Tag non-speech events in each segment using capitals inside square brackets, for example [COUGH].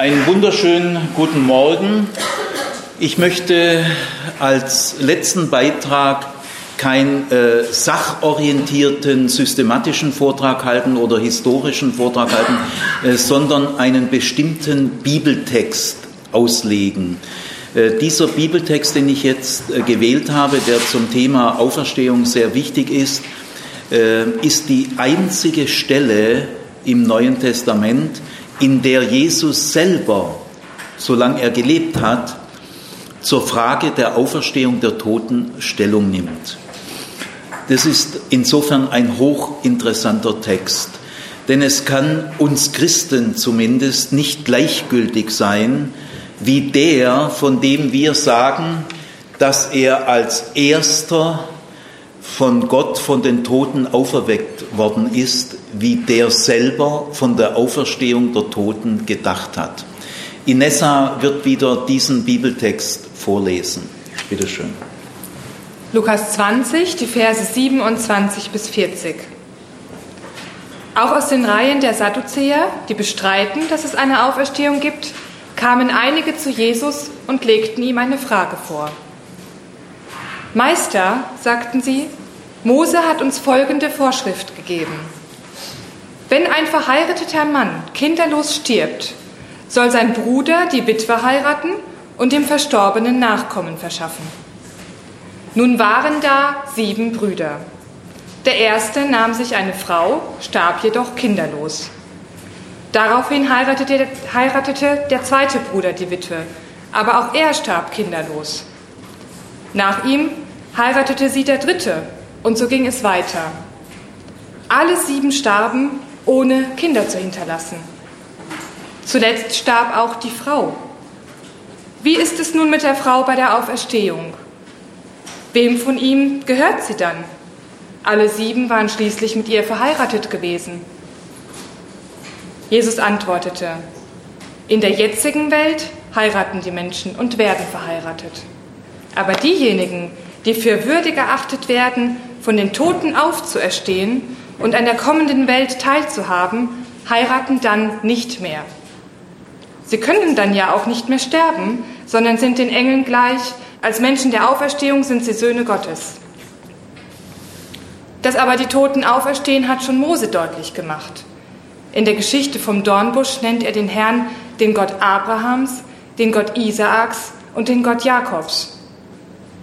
Einen wunderschönen guten Morgen. Ich möchte als letzten Beitrag keinen äh, sachorientierten, systematischen Vortrag halten oder historischen Vortrag halten, äh, sondern einen bestimmten Bibeltext auslegen. Äh, dieser Bibeltext, den ich jetzt äh, gewählt habe, der zum Thema Auferstehung sehr wichtig ist, äh, ist die einzige Stelle im Neuen Testament, in der Jesus selber, solange er gelebt hat, zur Frage der Auferstehung der Toten Stellung nimmt. Das ist insofern ein hochinteressanter Text, denn es kann uns Christen zumindest nicht gleichgültig sein, wie der, von dem wir sagen, dass er als erster von Gott von den Toten auferweckt worden ist, wie der selber von der Auferstehung der Toten gedacht hat. Inessa wird wieder diesen Bibeltext vorlesen. Bitte schön. Lukas 20, die Verse 27 bis 40. Auch aus den Reihen der Sadduzäer, die bestreiten, dass es eine Auferstehung gibt, kamen einige zu Jesus und legten ihm eine Frage vor. Meister, sagten sie, Mose hat uns folgende Vorschrift gegeben. Wenn ein verheirateter Mann kinderlos stirbt, soll sein Bruder die Witwe heiraten und dem Verstorbenen Nachkommen verschaffen. Nun waren da sieben Brüder. Der erste nahm sich eine Frau, starb jedoch kinderlos. Daraufhin heiratete, heiratete der zweite Bruder die Witwe, aber auch er starb kinderlos. Nach ihm heiratete sie der dritte und so ging es weiter. Alle sieben starben, ohne Kinder zu hinterlassen. Zuletzt starb auch die Frau. Wie ist es nun mit der Frau bei der Auferstehung? Wem von ihm gehört sie dann? Alle sieben waren schließlich mit ihr verheiratet gewesen. Jesus antwortete, in der jetzigen Welt heiraten die Menschen und werden verheiratet. Aber diejenigen, die für würdig erachtet werden, von den Toten aufzuerstehen und an der kommenden Welt teilzuhaben, heiraten dann nicht mehr. Sie können dann ja auch nicht mehr sterben, sondern sind den Engeln gleich. Als Menschen der Auferstehung sind sie Söhne Gottes. Dass aber die Toten auferstehen, hat schon Mose deutlich gemacht. In der Geschichte vom Dornbusch nennt er den Herrn den Gott Abrahams, den Gott Isaaks und den Gott Jakobs.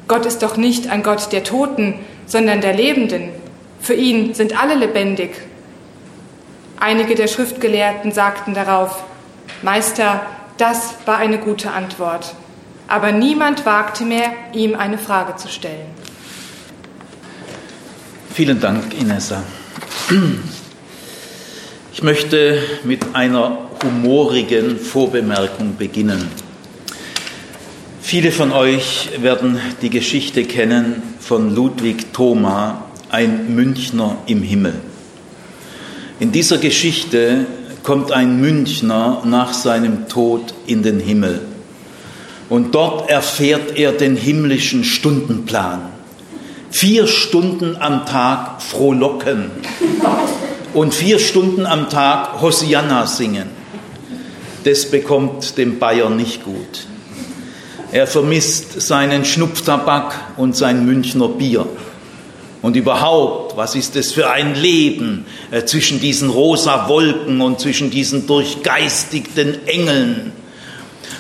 Gott ist doch nicht ein Gott der Toten, sondern der Lebenden. Für ihn sind alle lebendig. Einige der Schriftgelehrten sagten darauf, Meister, das war eine gute Antwort. Aber niemand wagte mehr, ihm eine Frage zu stellen. Vielen Dank, Inessa. Ich möchte mit einer humorigen Vorbemerkung beginnen. Viele von euch werden die Geschichte kennen von Ludwig Thoma, ein Münchner im Himmel. In dieser Geschichte kommt ein Münchner nach seinem Tod in den Himmel. Und dort erfährt er den himmlischen Stundenplan. Vier Stunden am Tag frohlocken und vier Stunden am Tag Hosianna singen. Das bekommt dem Bayer nicht gut. Er vermisst seinen Schnupftabak und sein Münchner Bier. Und überhaupt, was ist es für ein Leben äh, zwischen diesen rosa Wolken und zwischen diesen durchgeistigten Engeln?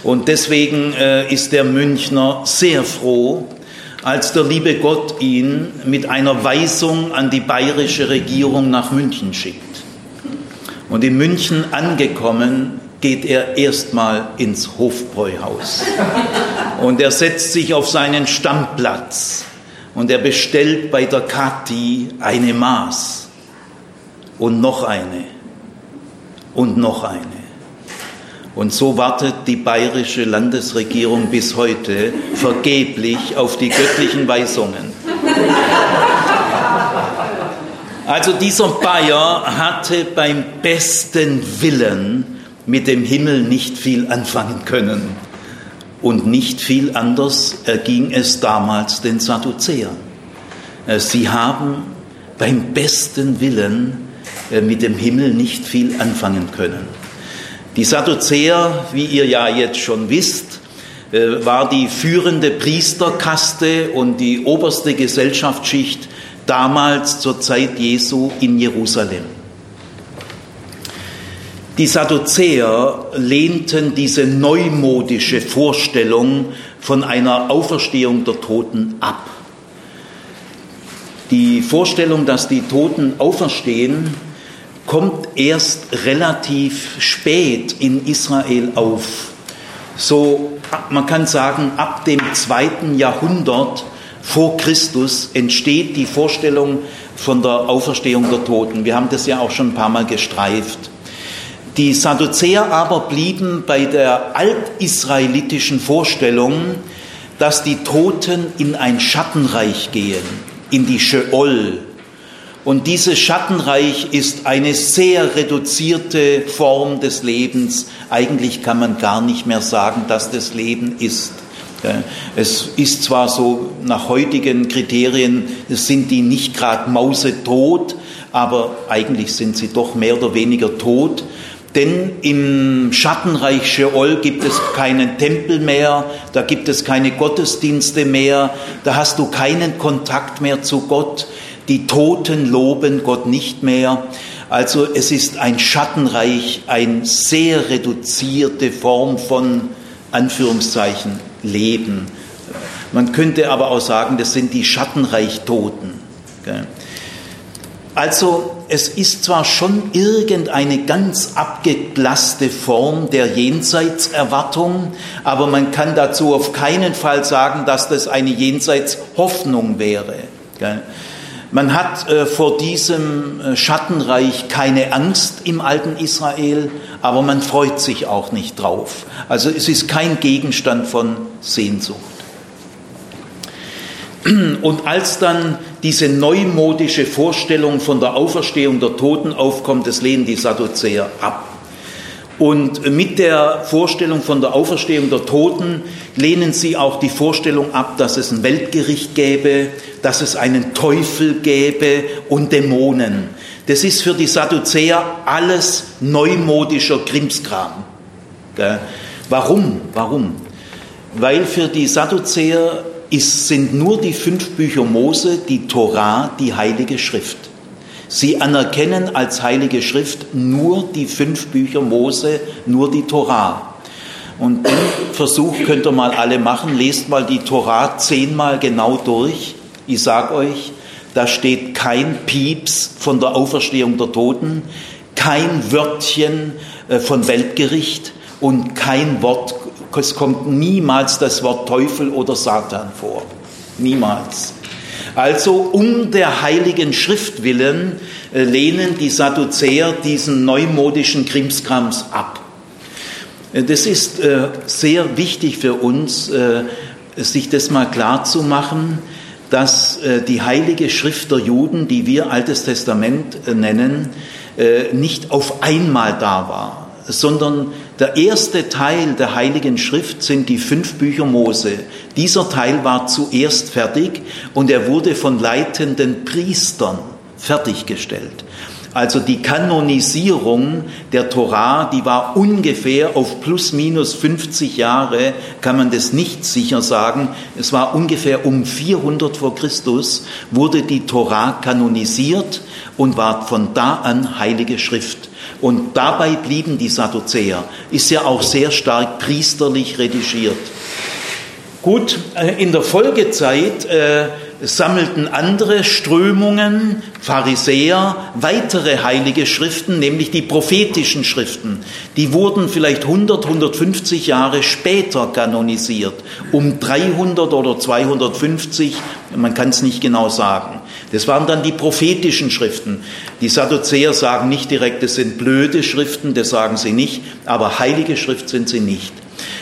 Und deswegen äh, ist der Münchner sehr froh, als der liebe Gott ihn mit einer Weisung an die bayerische Regierung nach München schickt. Und in München angekommen, geht er erstmal ins Hofbräuhaus. Und er setzt sich auf seinen Stammplatz und er bestellt bei der Kathi eine Maß und noch eine und noch eine. Und so wartet die bayerische Landesregierung bis heute vergeblich auf die göttlichen Weisungen. Also dieser Bayer hatte beim besten Willen mit dem Himmel nicht viel anfangen können. Und nicht viel anders erging es damals den Sadduzäern. Äh, sie haben beim besten Willen äh, mit dem Himmel nicht viel anfangen können. Die Sadduzäer, wie ihr ja jetzt schon wisst, äh, war die führende Priesterkaste und die oberste Gesellschaftsschicht damals zur Zeit Jesu in Jerusalem. Die Sadduzäer lehnten diese neumodische Vorstellung von einer Auferstehung der Toten ab. Die Vorstellung, dass die Toten auferstehen, kommt erst relativ spät in Israel auf. So, man kann sagen, ab dem zweiten Jahrhundert vor Christus entsteht die Vorstellung von der Auferstehung der Toten. Wir haben das ja auch schon ein paar Mal gestreift. Die Sadduzäer aber blieben bei der altisraelitischen Vorstellung, dass die Toten in ein Schattenreich gehen, in die Sheol. Und dieses Schattenreich ist eine sehr reduzierte Form des Lebens. Eigentlich kann man gar nicht mehr sagen, dass das Leben ist. Es ist zwar so, nach heutigen Kriterien sind die nicht gerade mausetot, aber eigentlich sind sie doch mehr oder weniger tot. Denn im Schattenreich Sheol gibt es keinen Tempel mehr, da gibt es keine Gottesdienste mehr, da hast du keinen Kontakt mehr zu Gott. Die Toten loben Gott nicht mehr. Also es ist ein Schattenreich, eine sehr reduzierte Form von Anführungszeichen Leben. Man könnte aber auch sagen, das sind die Schattenreich-Toten. Also es ist zwar schon irgendeine ganz abgeblasste Form der Jenseitserwartung, aber man kann dazu auf keinen Fall sagen, dass das eine Jenseitshoffnung wäre. Man hat äh, vor diesem äh, Schattenreich keine Angst im alten Israel, aber man freut sich auch nicht drauf. Also es ist kein Gegenstand von Sehnsucht. Und als dann diese neumodische Vorstellung von der Auferstehung der Toten aufkommt, das lehnen die Sadduzäer ab. Und mit der Vorstellung von der Auferstehung der Toten lehnen sie auch die Vorstellung ab, dass es ein Weltgericht gäbe, dass es einen Teufel gäbe und Dämonen. Das ist für die Sadduzäer alles neumodischer Krimskram. Warum? Warum? Weil für die Sadduzäer ist, sind nur die fünf Bücher Mose, die Torah, die Heilige Schrift. Sie anerkennen als Heilige Schrift nur die fünf Bücher Mose, nur die Torah. Und den Versuch könnt ihr mal alle machen. Lest mal die Torah zehnmal genau durch. Ich sag euch, da steht kein Pieps von der Auferstehung der Toten, kein Wörtchen äh, von Weltgericht und kein Wort es kommt niemals das Wort Teufel oder Satan vor. Niemals. Also um der heiligen Schrift willen äh, lehnen die Sadduzäer diesen neumodischen Krimskrams ab. Äh, das ist äh, sehr wichtig für uns, sich das mal klar zu machen, dass die heilige Schrift der Juden, die wir Altes Testament nennen, nicht auf einmal da war, sondern der erste Teil der Heiligen Schrift sind die fünf Bücher Mose. Dieser Teil war zuerst fertig und er wurde von leitenden Priestern fertiggestellt. Also die Kanonisierung der Torah, die war ungefähr auf plus minus 50 Jahre, kann man das nicht sicher sagen. Es war ungefähr um 400 vor Christus, wurde die Torah kanonisiert und war von da an heilige Schrift. Und dabei blieben die Sadduzäer. Ist ja auch sehr stark priesterlich redigiert. Gut, äh, in der Folgezeit äh, sammelten andere Strömungen, Pharisäer, weitere heilige Schriften, nämlich die prophetischen Schriften. Die wurden vielleicht 100, 150 Jahre später kanonisiert, um 300 oder 250, man kann es nicht genau sagen. Das waren dann die prophetischen Schriften. Die Sadduzäer sagen nicht direkt, es sind blöde Schriften, das sagen sie nicht, aber heilige Schrift sind sie nicht.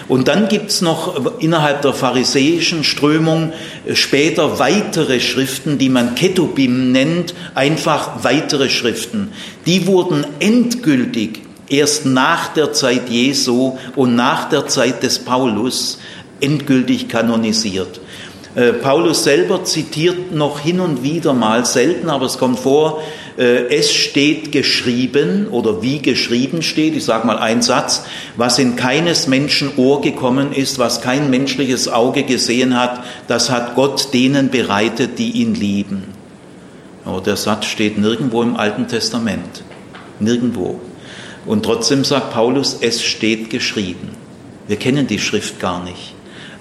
Und dann gibt es noch innerhalb der pharisäischen Strömung äh, später weitere Schriften, die man Ketubim nennt, einfach weitere Schriften. Die wurden endgültig erst nach der Zeit Jesu und nach der Zeit des Paulus endgültig kanonisiert. Äh, Paulus selber zitiert noch hin und wieder mal, selten, aber es kommt vor, äh, es steht geschrieben oder wie geschrieben steht, ich sage mal einen Satz, was in keines Menschen Ohr gekommen ist, was kein menschliches Auge gesehen hat, das hat Gott denen bereitet, die ihn lieben. Aber der Satz steht nirgendwo im Alten Testament. Nirgendwo. Und trotzdem sagt Paulus, es steht geschrieben. Wir kennen die Schrift gar nicht.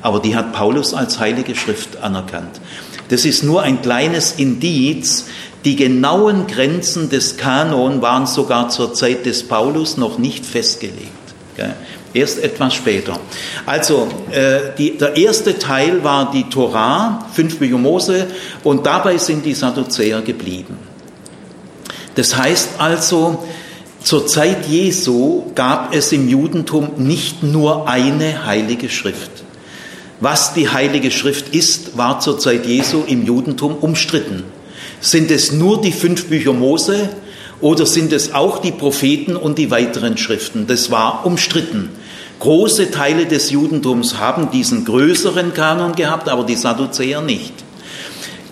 Aber die hat Paulus als heilige Schrift anerkannt. Das ist nur ein kleines Indiz. Die genauen Grenzen des Kanon waren sogar zur Zeit des Paulus noch nicht festgelegt. Erst etwas später. Also, äh, die, der erste Teil war die Torah, fünf Bücher Mose, und dabei sind die Sadduzäer geblieben. Das heißt also, zur Zeit Jesu gab es im Judentum nicht nur eine heilige Schrift. Was die heilige Schrift ist, war zur Zeit Jesu im Judentum umstritten. Sind es nur die fünf Bücher Mose oder sind es auch die Propheten und die weiteren Schriften? Das war umstritten. Große Teile des Judentums haben diesen größeren Kanon gehabt, aber die Sadduzäer nicht.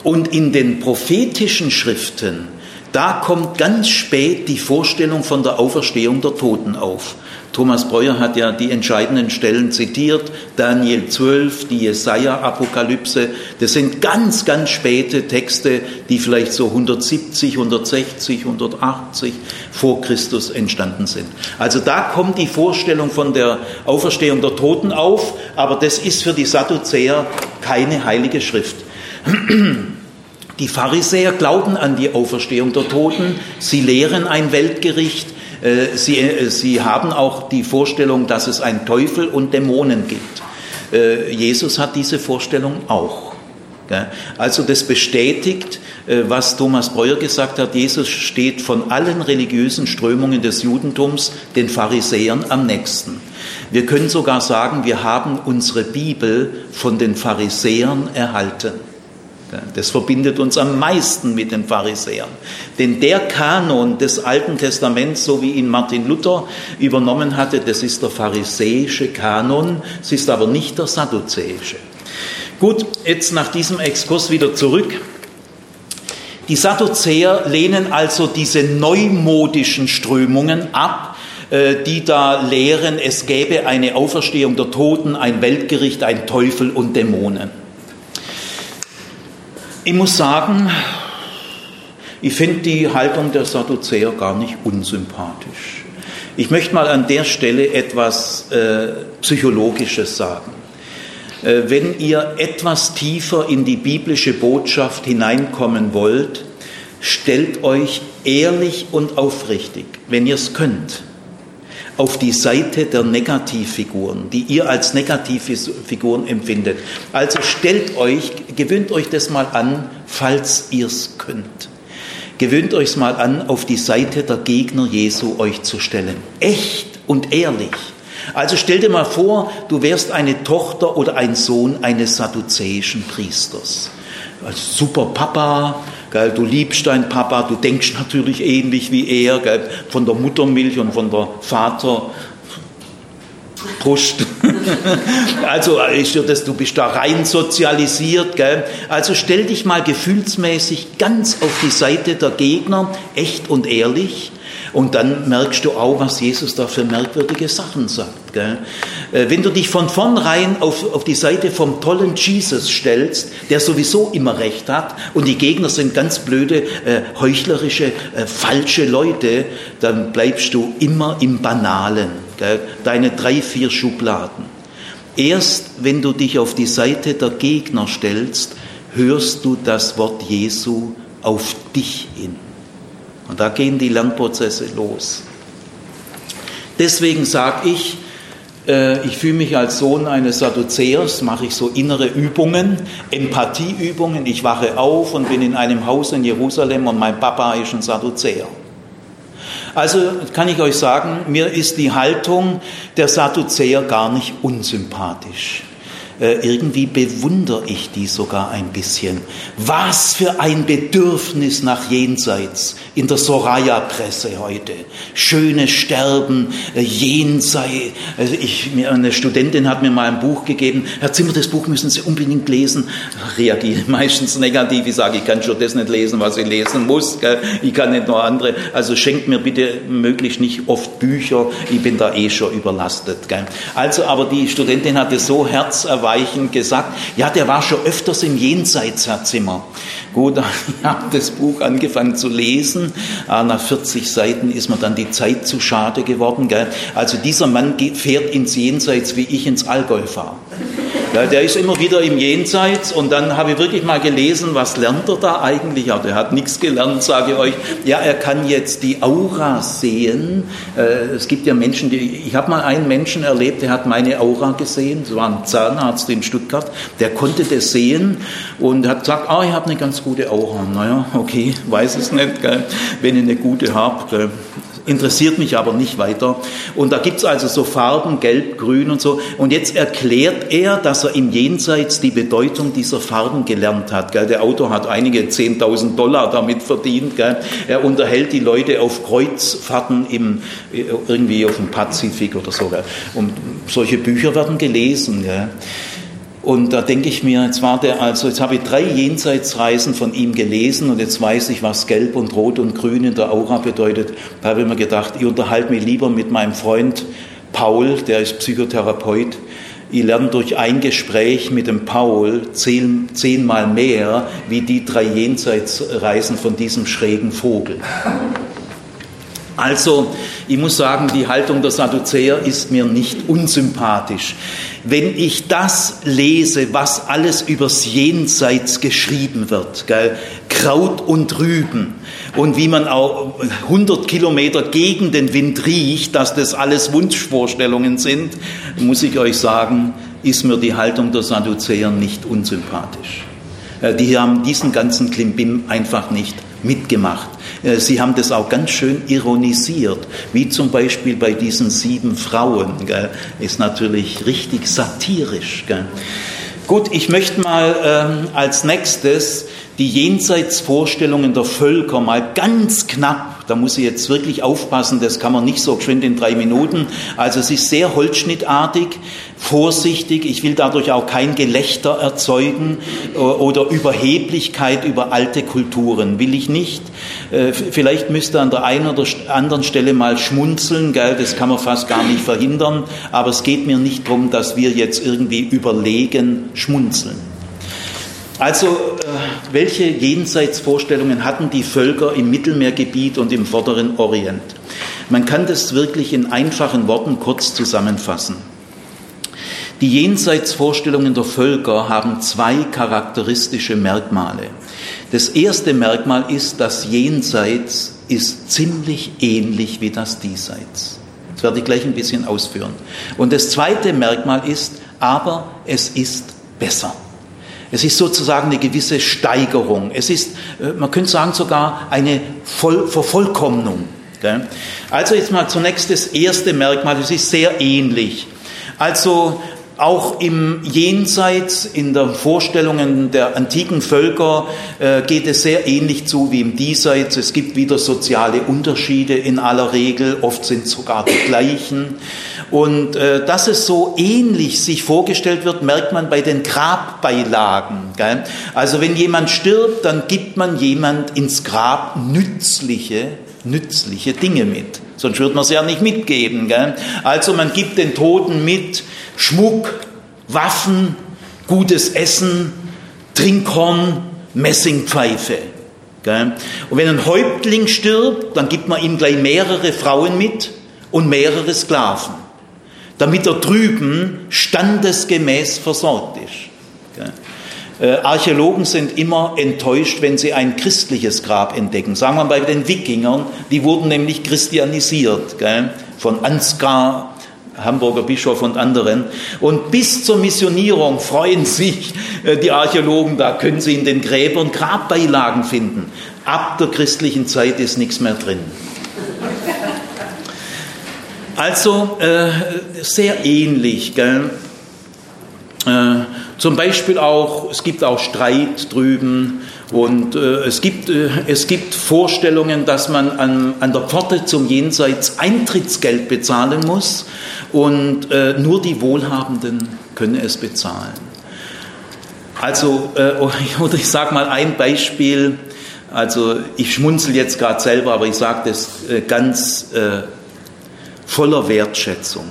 Und in den prophetischen Schriften da kommt ganz spät die Vorstellung von der Auferstehung der Toten auf. Thomas Breuer hat ja die entscheidenden Stellen zitiert, Daniel 12, die Jesaja-Apokalypse. Das sind ganz, ganz späte Texte, die vielleicht so 170, 160, 180 vor Christus entstanden sind. Also da kommt die Vorstellung von der Auferstehung der Toten auf, aber das ist für die Sadduzäer keine heilige Schrift. Die Pharisäer glauben an die Auferstehung der Toten, sie lehren ein Weltgericht, sie, äh, sie haben auch die Vorstellung, dass es einen Teufel und Dämonen gibt. Äh, Jesus hat diese Vorstellung auch. Also das bestätigt, was Thomas Breuer gesagt hat, Jesus steht von allen religiösen Strömungen des Judentums den Pharisäern am nächsten. Wir können sogar sagen, wir haben unsere Bibel von den Pharisäern erhalten. Das verbindet uns am meisten mit den Pharisäern. Denn der Kanon des Alten Testaments, so wie ihn Martin Luther übernommen hatte, das ist der pharisäische Kanon, es ist aber nicht der sadduzäische. Gut, jetzt nach diesem Exkurs wieder zurück. Die Sadduzäer lehnen also diese neumodischen Strömungen ab, äh, die da lehren, es gäbe eine Auferstehung der Toten, ein Weltgericht, ein Teufel und Dämonen. Ich muss sagen, ich finde die Haltung der Sadduzäer gar nicht unsympathisch. Ich möchte mal an der Stelle etwas äh, Psychologisches sagen. Äh, wenn ihr etwas tiefer in die biblische Botschaft hineinkommen wollt, stellt euch ehrlich und aufrichtig, wenn ihr es könnt, auf die Seite der Negativfiguren, die ihr als Negativfiguren empfindet. Also stellt euch, gewöhnt euch das mal an, falls ihr es könnt. Gewöhnt euch mal an, auf die Seite der Gegner Jesu euch zu stellen. Echt und ehrlich. Also stell dir mal vor, du wärst eine Tochter oder ein Sohn eines sadduzäischen Priesters. Als super Papa, Gell, du liebst deinen Papa, du denkst natürlich ähnlich wie er, gell, von der Muttermilch und von der Vater. Brust. [LAUGHS] also ist das, du bist da rein sozialisiert. Gell? Also stell dich mal gefühlsmäßig ganz auf die Seite der Gegner, echt und ehrlich. Und dann merkst du auch, was Jesus da für merkwürdige Sachen sagt. Gell? Äh, wenn du dich von vornherein auf, auf die Seite vom tollen Jesus stellst, der sowieso immer recht hat, und die Gegner sind ganz blöde, äh, heuchlerische, äh, falsche Leute, dann bleibst du immer im Banalen. Gell? Deine drei, vier Schubladen. Erst wenn du dich auf die Seite der Gegner stellst, hörst du das Wort Jesu auf dich hin. Und da gehen die Lernprozesse los. Deswegen sage ich, ich fühle mich als Sohn eines Sadduzäers, mache ich so innere Übungen, Empathieübungen. Ich wache auf und bin in einem Haus in Jerusalem und mein Papa ist ein Sadduzäer. Also kann ich euch sagen, mir ist die Haltung der Sadduzäer gar nicht unsympathisch. Äh, irgendwie bewundere ich die sogar ein bisschen. Was für ein Bedürfnis nach Jenseits in der Soraya-Presse heute. Schönes Sterben, äh, Jenseits. Also ich, eine Studentin hat mir mal ein Buch gegeben. Herr Zimmer, das Buch müssen Sie unbedingt lesen. Reagiere meistens negativ. Ich sage, ich kann schon das nicht lesen, was ich lesen muss. Ich kann nicht nur andere. Also schenkt mir bitte möglichst nicht oft Bücher. Ich bin da eh schon überlastet. Also, aber die Studentin hatte so herzerweichend gesagt, ja, der war schon öfters im Jenseits, Herr Zimmer. Gut, [LAUGHS] ich habe das Buch angefangen zu lesen. Ah, nach 40 Seiten ist mir dann die Zeit zu schade geworden. Also dieser Mann fährt ins Jenseits, wie ich ins Allgäu fahre. Ja, der ist immer wieder im Jenseits und dann habe ich wirklich mal gelesen, was lernt er da eigentlich? Ja, der hat nichts gelernt, sage ich euch. Ja, er kann jetzt die Aura sehen. Äh, es gibt ja Menschen, die, ich habe mal einen Menschen erlebt, der hat meine Aura gesehen, das war ein Zahnarzt in Stuttgart, der konnte das sehen und hat gesagt, ah, ich habe eine ganz gute Aura. Naja, okay, weiß es nicht, gell? wenn ich eine gute habe interessiert mich aber nicht weiter. Und da gibt es also so Farben, gelb, grün und so. Und jetzt erklärt er, dass er im Jenseits die Bedeutung dieser Farben gelernt hat. Gell? Der Autor hat einige 10.000 Dollar damit verdient. Gell? Er unterhält die Leute auf Kreuzfahrten im, irgendwie auf dem Pazifik oder so. Gell? Und solche Bücher werden gelesen. Gell? Und da denke ich mir, jetzt war der also, jetzt habe ich drei Jenseitsreisen von ihm gelesen und jetzt weiß ich, was Gelb und Rot und Grün in der Aura bedeutet. Da habe ich mir gedacht, ich unterhalte mich lieber mit meinem Freund Paul, der ist Psychotherapeut. Ich lerne durch ein Gespräch mit dem Paul zehn, zehnmal mehr wie die drei Jenseitsreisen von diesem schrägen Vogel. Also, ich muss sagen, die Haltung der Sadduzäer ist mir nicht unsympathisch. Wenn ich das lese, was alles übers Jenseits geschrieben wird, gell? Kraut und Rüben und wie man auch 100 Kilometer gegen den Wind riecht, dass das alles Wunschvorstellungen sind, muss ich euch sagen, ist mir die Haltung der Sadduzäer nicht unsympathisch. Äh, die haben diesen ganzen Klimbim einfach nicht mitgemacht. Äh, sie haben das auch ganz schön ironisiert, wie zum Beispiel bei diesen sieben Frauen. Gell? Ist natürlich richtig satirisch. Gell? Gut, ich möchte mal ähm, als nächstes die Jenseitsvorstellungen der Völker mal ganz knapp, da muss ich jetzt wirklich aufpassen, das kann man nicht so geschwind in drei Minuten. Also es ist sehr holzschnittartig, vorsichtig, ich will dadurch auch kein Gelächter erzeugen äh, oder Überheblichkeit über alte Kulturen, will ich nicht. Äh, vielleicht müsste an der einen oder anderen Stelle mal schmunzeln, gell? das kann man fast gar nicht verhindern, aber es geht mir nicht darum, dass wir jetzt irgendwie überlegen schmunzeln. Also, äh, welche Jenseitsvorstellungen hatten die Völker im Mittelmeergebiet und im vorderen Orient? Man kann das wirklich in einfachen Worten kurz zusammenfassen. Die Jenseitsvorstellungen der Völker haben zwei charakteristische Merkmale. Das erste Merkmal ist, das Jenseits ist ziemlich ähnlich wie das Diesseits. Das werde ich gleich ein bisschen ausführen. Und das zweite Merkmal ist, aber es ist besser. Es ist sozusagen eine gewisse Steigerung. Es ist, äh, man könnte sagen, sogar eine Voll Vervollkommnung. Also jetzt mal zunächst das erste Merkmal, es ist sehr ähnlich. Also auch im Jenseits, in den Vorstellungen der antiken Völker äh, geht es sehr ähnlich zu wie im Diesseits. Es gibt wieder soziale Unterschiede in aller Regel, oft sind sogar die gleichen. Und äh, dass es so ähnlich sich vorgestellt wird, merkt man bei den Grabbeilagen. Also wenn jemand stirbt, dann gibt man jemand ins Grab nützliche, nützliche Dinge mit. Sonst würde man es ja nicht mitgeben. Also man gibt den Toten mit Schmuck, Waffen, gutes Essen, Trinkhorn, Messingpfeife. Und wenn ein Häuptling stirbt, dann gibt man ihm gleich mehrere Frauen mit und mehrere Sklaven, damit er drüben standesgemäß versorgt ist. Äh, Archäologen sind immer enttäuscht, wenn sie ein christliches Grab entdecken. Sagen wir bei den Wikingern, die wurden nämlich christianisiert, von Ansgar, Hamburger Bischof und anderen. Und bis zur Missionierung freuen sich äh, die Archäologen, da können sie in den Gräbern Grabbeilagen finden. Ab der christlichen Zeit ist nichts mehr drin. Also äh, sehr ähnlich. Gell? Äh, Zum Beispiel auch, es gibt auch Streit drüben und äh, es, gibt, äh, es gibt Vorstellungen, dass man an, an der Pforte zum Jenseits Eintrittsgeld bezahlen muss und äh, nur die Wohlhabenden können es bezahlen. Also, äh, [LAUGHS] oder ich sage mal ein Beispiel, also ich schmunzel jetzt gerade selber, aber ich sage das äh, ganz äh, voller Wertschätzung.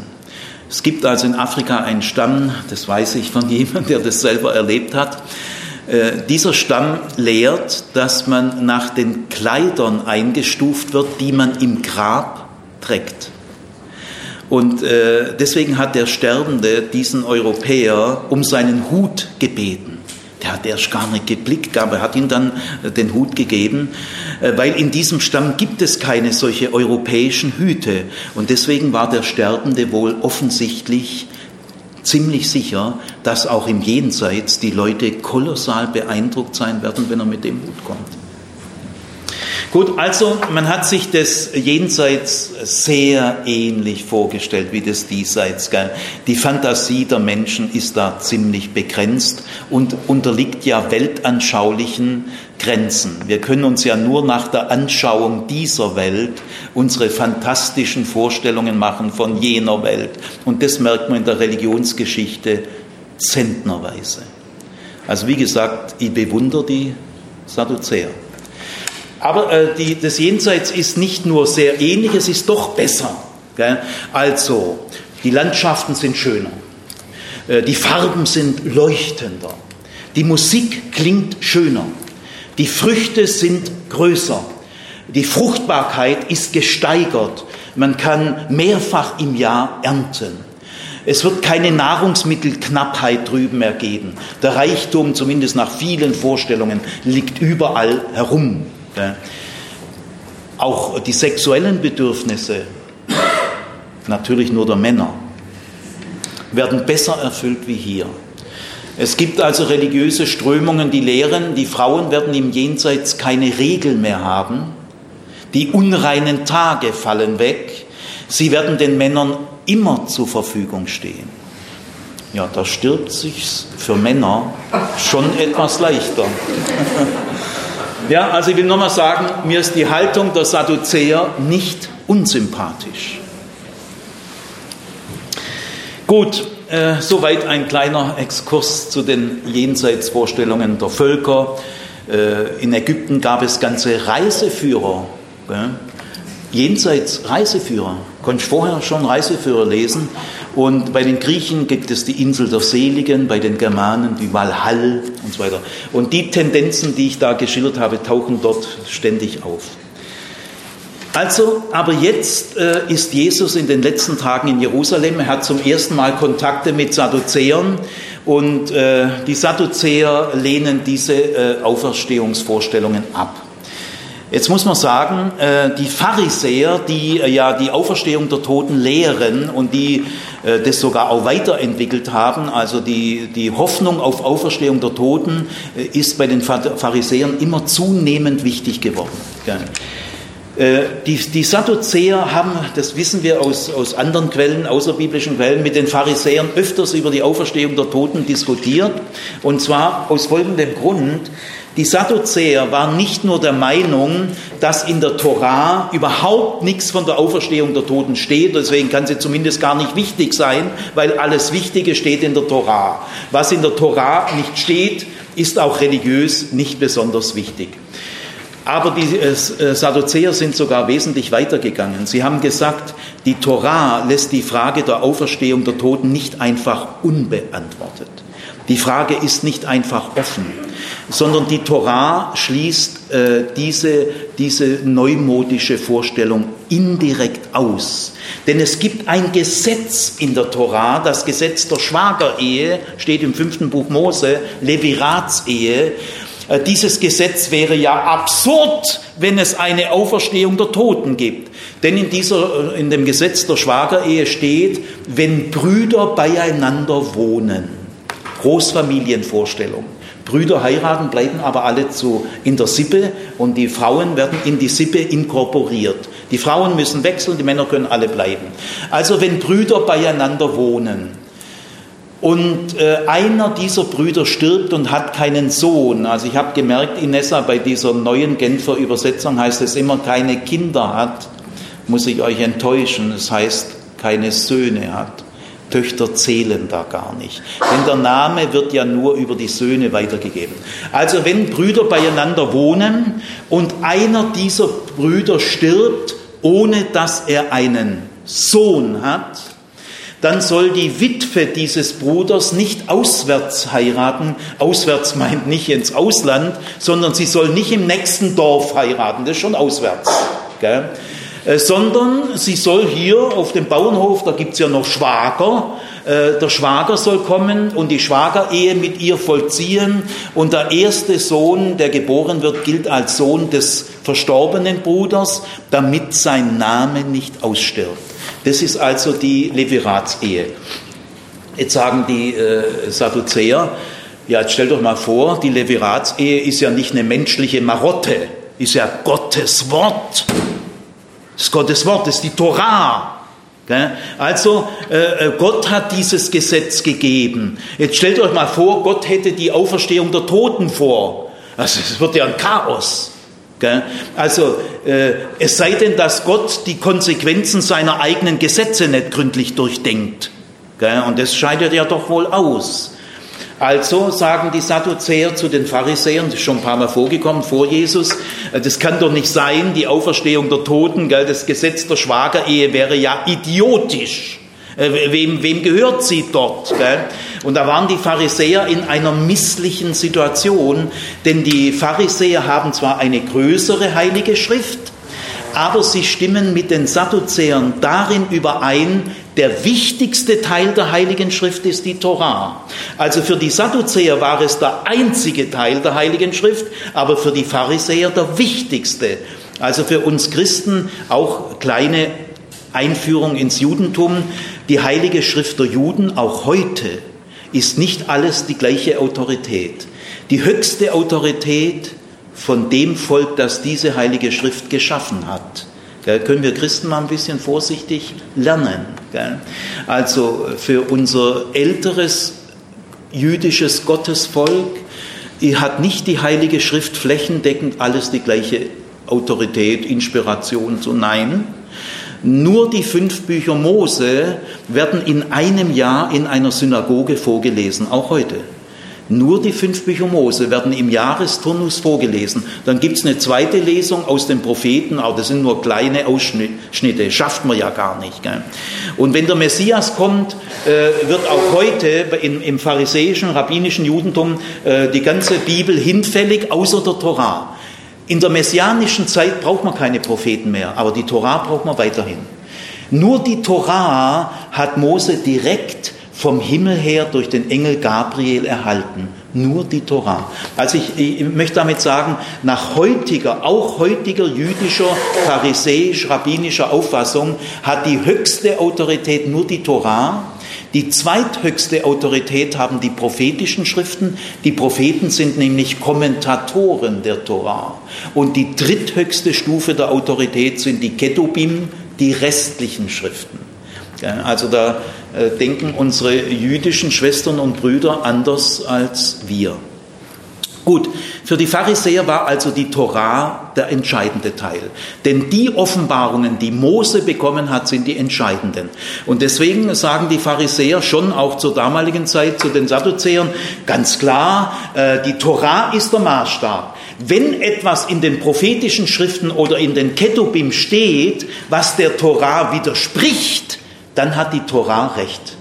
Es gibt also in Afrika einen Stamm, das weiß ich von [LAUGHS] jemandem, der das selber erlebt hat. Äh, dieser Stamm lehrt, dass man nach den Kleidern eingestuft wird, die man im Grab trägt. Und äh, deswegen hat der Sterbende diesen Europäer um seinen Hut gebeten. Der hat erst gar nicht geblickt, aber er hat ihm dann äh, den Hut gegeben, äh, weil in diesem Stamm gibt es keine solche europäischen Hüte. Und deswegen war der Sterbende wohl offensichtlich ziemlich sicher, dass auch im Jenseits die Leute kolossal beeindruckt sein werden, wenn er mit dem Hut kommt. Gut, also man hat sich das Jenseits sehr ähnlich vorgestellt wie das Diesseits. Gell? Die Fantasie der Menschen ist da ziemlich begrenzt und unterliegt ja weltanschaulichen Grenzen. Wir können uns ja nur nach der Anschauung dieser Welt unsere fantastischen Vorstellungen machen von jener Welt. Und das merkt man in der Religionsgeschichte zentnerweise. Also wie gesagt, ich bewundere die Sadduzäer. Aber äh, die, das Jenseits ist nicht nur sehr ähnlich, es ist doch besser. Gell? Also, die Landschaften sind schöner, äh, die Farben sind leuchtender, die Musik klingt schöner, die Früchte sind größer, die Fruchtbarkeit ist gesteigert, man kann mehrfach im Jahr ernten. Es wird keine Nahrungsmittelknappheit drüben mehr geben. Der Reichtum, zumindest nach vielen Vorstellungen, liegt überall herum. Auch die sexuellen Bedürfnisse, natürlich nur der Männer, werden besser erfüllt wie hier. Es gibt also religiöse Strömungen, die lehren, die Frauen werden im Jenseits keine Regeln mehr haben, die unreinen Tage fallen weg, sie werden den Männern immer zur Verfügung stehen. Ja, da stirbt sich für Männer schon etwas leichter. Ja, also ich will nochmal sagen, mir ist die Haltung der Sadduzäer nicht unsympathisch. Gut, äh, soweit ein kleiner Exkurs zu den Jenseitsvorstellungen der Völker. Äh, in Ägypten gab es ganze Reiseführer. Gell? Jenseits Reiseführer. Konnte ich vorher schon Reiseführer lesen. Und bei den Griechen gibt es die Insel der Seligen, bei den Germanen die Walhall und so weiter. Und die Tendenzen, die ich da geschildert habe, tauchen dort ständig auf. Also, aber jetzt äh, ist Jesus in den letzten Tagen in Jerusalem. Er hat zum ersten Mal Kontakte mit Sadduzäern und äh, die Sadduzäer lehnen diese äh, Auferstehungsvorstellungen ab. Jetzt muss man sagen, äh, die Pharisäer, die äh, ja die Auferstehung der Toten lehren und die äh, das sogar auch weiterentwickelt haben, also die, die Hoffnung auf Auferstehung der Toten ist bei den Pharisäern immer zunehmend wichtig geworden. Die, die Sadduzäer haben, das wissen wir aus, aus anderen Quellen, außerbiblischen Quellen, mit den Pharisäern öfters über die Auferstehung der Toten diskutiert. Und zwar aus folgendem Grund. Die Sadduzäer waren nicht nur der Meinung, dass in der Torah überhaupt nichts von der Auferstehung der Toten steht, deswegen kann sie zumindest gar nicht wichtig sein, weil alles Wichtige steht in der Torah. Was in der Torah nicht steht, ist auch religiös nicht besonders wichtig. Aber die äh, Sadduzäer sind sogar wesentlich weitergegangen. Sie haben gesagt, die Torah lässt die Frage der Auferstehung der Toten nicht einfach unbeantwortet. Die Frage ist nicht einfach offen, sondern die Torah schließt äh, diese, diese neumodische Vorstellung indirekt aus. Denn es gibt ein Gesetz in der Torah, das Gesetz der Schwagerehe, steht im fünften Buch Mose, Leviratsehe. Äh, dieses Gesetz wäre ja absurd, wenn es eine Auferstehung der Toten gibt. Denn in, dieser, äh, in dem Gesetz der Schwagerehe steht, wenn Brüder beieinander wohnen. Großfamilienvorstellung. Brüder heiraten, bleiben aber alle zu, in der Sippe und die Frauen werden in die Sippe inkorporiert. Die Frauen müssen wechseln, die Männer können alle bleiben. Also wenn Brüder beieinander wohnen, und äh, einer dieser Brüder stirbt und hat keinen Sohn. Also ich habe gemerkt, Inessa, bei dieser neuen Genfer Übersetzung heißt es immer, keine Kinder hat, muss ich euch enttäuschen. Es heißt, keine Söhne hat. Töchter zählen da gar nicht. Denn der Name wird ja nur über die Söhne weitergegeben. Also wenn Brüder beieinander wohnen und einer dieser Brüder stirbt, ohne dass er einen Sohn hat, dann soll die Witwe dieses Bruders nicht auswärts heiraten. Auswärts meint nicht ins Ausland, sondern sie soll nicht im nächsten Dorf heiraten. Das ist schon auswärts. Gell? Äh, sondern sie soll hier auf dem Bauernhof, da gibt es ja noch Schwager, äh, der Schwager soll kommen und die Schwagerehe mit ihr vollziehen und der erste Sohn, der geboren wird, gilt als Sohn des verstorbenen Bruders, damit sein Name nicht ausstirbt. Das ist also die Leviratsehe. Jetzt sagen die äh, Sadduzäer, ja, jetzt stellt euch mal vor, die Leviratsehe ist ja nicht eine menschliche Marotte, ist ja Gottes Wort. Das ist Gottes Wort, das ist die Torah. Also äh, äh, Gott hat dieses Gesetz gegeben. Jetzt stellt euch mal vor, Gott hätte die Auferstehung der Toten vor. Also es wird ja ein Chaos. Also äh, es sei denn, dass Gott die Konsequenzen seiner eigenen Gesetze nicht gründlich durchdenkt. Und das scheidet ja doch wohl aus. Also sagen die Sadduzäer zu den Pharisäern, das ist schon ein paar Mal vorgekommen vor Jesus, äh, das kann doch nicht sein, die Auferstehung der Toten, das Gesetz der Schwagerehe wäre ja idiotisch. Äh, wem, wem gehört sie dort? Und da waren die Pharisäer in einer misslichen Situation, denn die Pharisäer haben zwar eine größere heilige Schrift, aber sie stimmen mit den Sadduzäern darin überein, der wichtigste Teil der Heiligen Schrift ist die Torah. Also für die Sadduzäer war es der einzige Teil der Heiligen Schrift, aber für die Pharisäer der wichtigste. Also für uns Christen auch kleine Einführung ins Judentum. Die Heilige Schrift der Juden, auch heute, ist nicht alles die gleiche Autorität. Die höchste Autorität von dem Volk, das diese Heilige Schrift geschaffen hat. Da können wir Christen mal ein bisschen vorsichtig lernen. Also für unser älteres jüdisches Gottesvolk hat nicht die Heilige Schrift flächendeckend alles die gleiche Autorität, Inspiration, so nein. Nur die fünf Bücher Mose werden in einem Jahr in einer Synagoge vorgelesen, auch heute. Nur die fünf Bücher Mose werden im Jahresturnus vorgelesen. Dann gibt es eine zweite Lesung aus den Propheten, aber das sind nur kleine Ausschnitte, schafft man ja gar nicht. Gell? Und wenn der Messias kommt, äh, wird auch heute in, im pharisäischen, rabbinischen Judentum äh, die ganze Bibel hinfällig, außer der Torah. In der messianischen Zeit braucht man keine Propheten mehr, aber die Torah braucht man weiterhin. Nur die Torah hat Mose direkt vom Himmel her durch den Engel Gabriel erhalten. Nur die Torah. Also ich, ich möchte damit sagen, nach heutiger, auch heutiger jüdischer, pharisäisch-rabbinischer Auffassung hat die höchste Autorität nur die Torah. Die zweithöchste Autorität haben die prophetischen Schriften. Die Propheten sind nämlich Kommentatoren der Torah. Und die dritthöchste Stufe der Autorität sind die Ketubim, die restlichen Schriften. Also da äh, denken unsere jüdischen Schwestern und Brüder anders als wir. Gut, für die Pharisäer war also die Torah der entscheidende Teil. Denn die Offenbarungen, die Mose bekommen hat, sind die entscheidenden. Und deswegen sagen die Pharisäer schon auch zur damaligen Zeit zu den Sadduzäern ganz klar, äh, die Torah ist der Maßstab. Wenn etwas in den prophetischen Schriften oder in den Ketubim steht, was der Torah widerspricht, dann hat die Torah recht.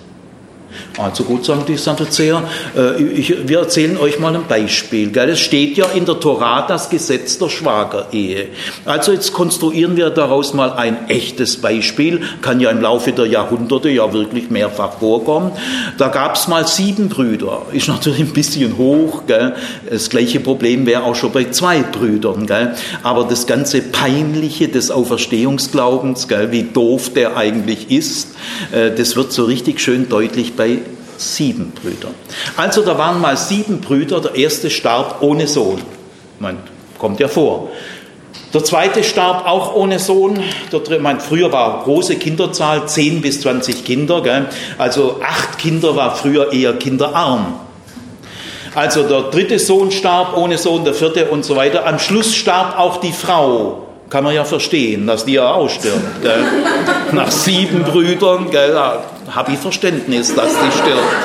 Also gut, sagen die Sadduzäer, äh, wir erzählen euch mal ein Beispiel. Es steht ja in der Torah das Gesetz der Schwagerehe. Also jetzt konstruieren wir daraus mal ein echtes Beispiel, kann ja im Laufe der Jahrhunderte ja wirklich mehrfach vorkommen. Da gab es mal sieben Brüder, ist natürlich ein bisschen hoch. Gell? Das gleiche Problem wäre auch schon bei zwei Brüdern. Gell? Aber das ganze Peinliche des Auferstehungsglaubens, wie doof der eigentlich ist, äh, das wird so richtig schön deutlich bei sieben Brüder. Also da waren mal sieben Brüder, der erste starb ohne Sohn. Man kommt ja vor. Der zweite starb auch ohne Sohn. Der, mein, früher war große Kinderzahl, 10 bis 20 Kinder. Gell? Also acht Kinder war früher eher kinderarm. Also der dritte Sohn starb ohne Sohn, der vierte und so weiter. Am Schluss starb auch die Frau. Kann man ja verstehen, dass die ja ausstirbt. Gell? [LAUGHS] Nach sieben Brüdern habe ich Verständnis, dass die stirbt.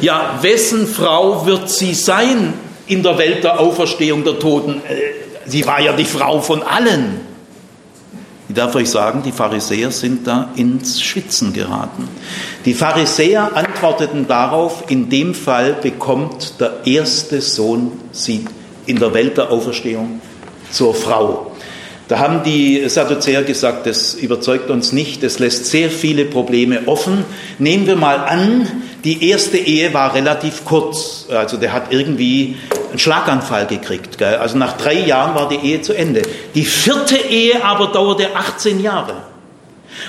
Ja, wessen Frau wird sie sein in der Welt der Auferstehung der Toten? Äh, sie war ja die Frau von allen. Ich darf euch sagen, die Pharisäer sind da ins Schwitzen geraten. Die Pharisäer antworteten darauf, in dem Fall bekommt der erste Sohn sie in der Welt der Auferstehung zur Frau. Da haben die Sadduzäer gesagt, das überzeugt uns nicht, das lässt sehr viele Probleme offen. Nehmen wir mal an, die erste Ehe war relativ kurz, also der hat irgendwie einen Schlaganfall gekriegt. Gell? Also nach drei Jahren war die Ehe zu Ende. Die vierte Ehe aber dauerte 18 Jahre.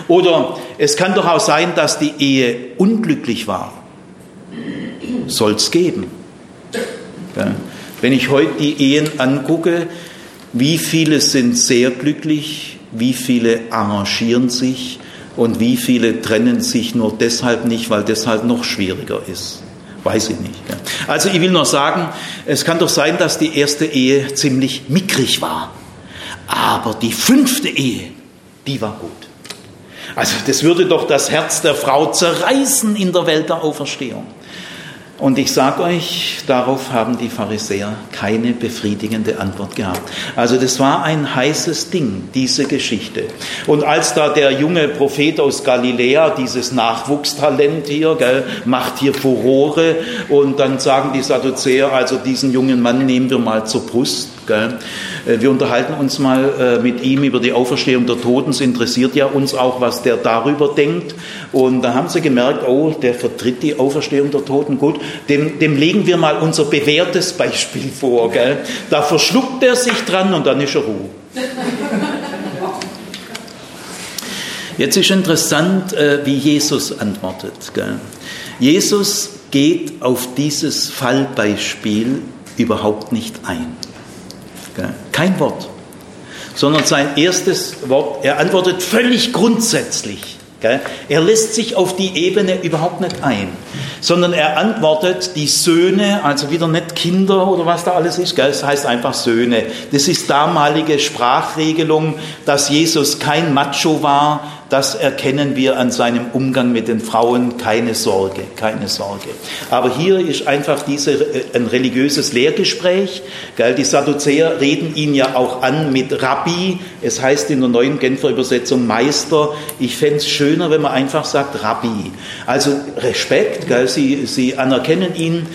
Oder es kann doch auch sein, dass die Ehe unglücklich war. Soll es geben. Gell? Wenn ich heute die Ehen angucke, wie viele sind sehr glücklich, wie viele arrangieren sich und wie viele trennen sich nur deshalb nicht, weil deshalb noch schwieriger ist. Weiß ich nicht. Also ich will nur sagen, es kann doch sein, dass die erste Ehe ziemlich mickrig war. Aber die fünfte Ehe, die war gut. Also das würde doch das Herz der Frau zerreißen in der Welt der Auferstehung. Und ich sage euch, darauf haben die Pharisäer keine befriedigende Antwort gehabt. Also das war ein heißes Ding, diese Geschichte. Und als da der junge Prophet aus Galiläa, dieses Nachwuchstalent hier, gell, macht hier Furore und dann sagen die Sadduzäer, also diesen jungen Mann nehmen wir mal zur Brust. Äh, wir unterhalten uns mal äh, mit ihm über die Auferstehung der Toten. Es interessiert ja uns auch, was der darüber denkt. Und da haben sie gemerkt, oh, der vertritt die Auferstehung der Toten. Gut, dem, dem legen wir mal unser bewährtes Beispiel vor. Gell? Da verschluckt er sich dran und dann ist er Ruhe. Jetzt ist interessant, äh, wie Jesus antwortet. Gell? Jesus geht auf dieses Fallbeispiel überhaupt nicht ein. Kein Wort. Sondern sein erstes Wort, er antwortet völlig grundsätzlich. Er lässt sich auf die Ebene überhaupt nicht ein, sondern er antwortet, die Söhne, also wieder nicht Kinder oder was da alles ist, das heißt einfach Söhne. Das ist damalige Sprachregelung, dass Jesus kein Macho war, das erkennen wir an seinem Umgang mit den Frauen. Keine Sorge, keine Sorge. Aber hier ist einfach diese, äh, ein religiöses Lehrgespräch. Die Sadduzäer reden ihn ja auch an mit Rabbi. Es heißt in der neuen Genfer Übersetzung Meister. Ich fände es schöner, wenn man einfach sagt Rabbi. Also Respekt, Sie, Sie anerkennen ihn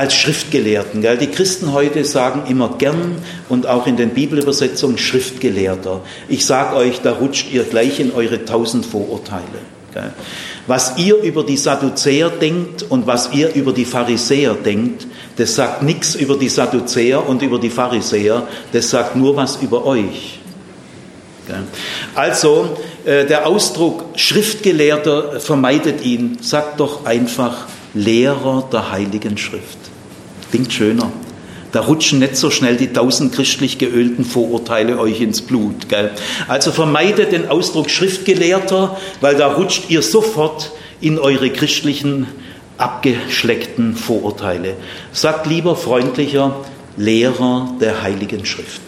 als Schriftgelehrten. Gell? Die Christen heute sagen immer gern und auch in den Bibelübersetzungen Schriftgelehrter. Ich sage euch, da rutscht ihr gleich in eure tausend Vorurteile. Gell? Was ihr über die Sadduzäer denkt und was ihr über die Pharisäer denkt, das sagt nichts über die Sadduzäer und über die Pharisäer, das sagt nur was über euch. Also äh, der Ausdruck Schriftgelehrter vermeidet ihn, sagt doch einfach Lehrer der Heiligen Schrift. Klingt schöner. Da rutschen nicht so schnell die tausend christlich geölten Vorurteile euch ins Blut. Gell? Also vermeidet den Ausdruck Schriftgelehrter, weil da rutscht ihr sofort in eure christlichen abgeschleckten Vorurteile. Sagt lieber freundlicher Lehrer der Heiligen Schrift.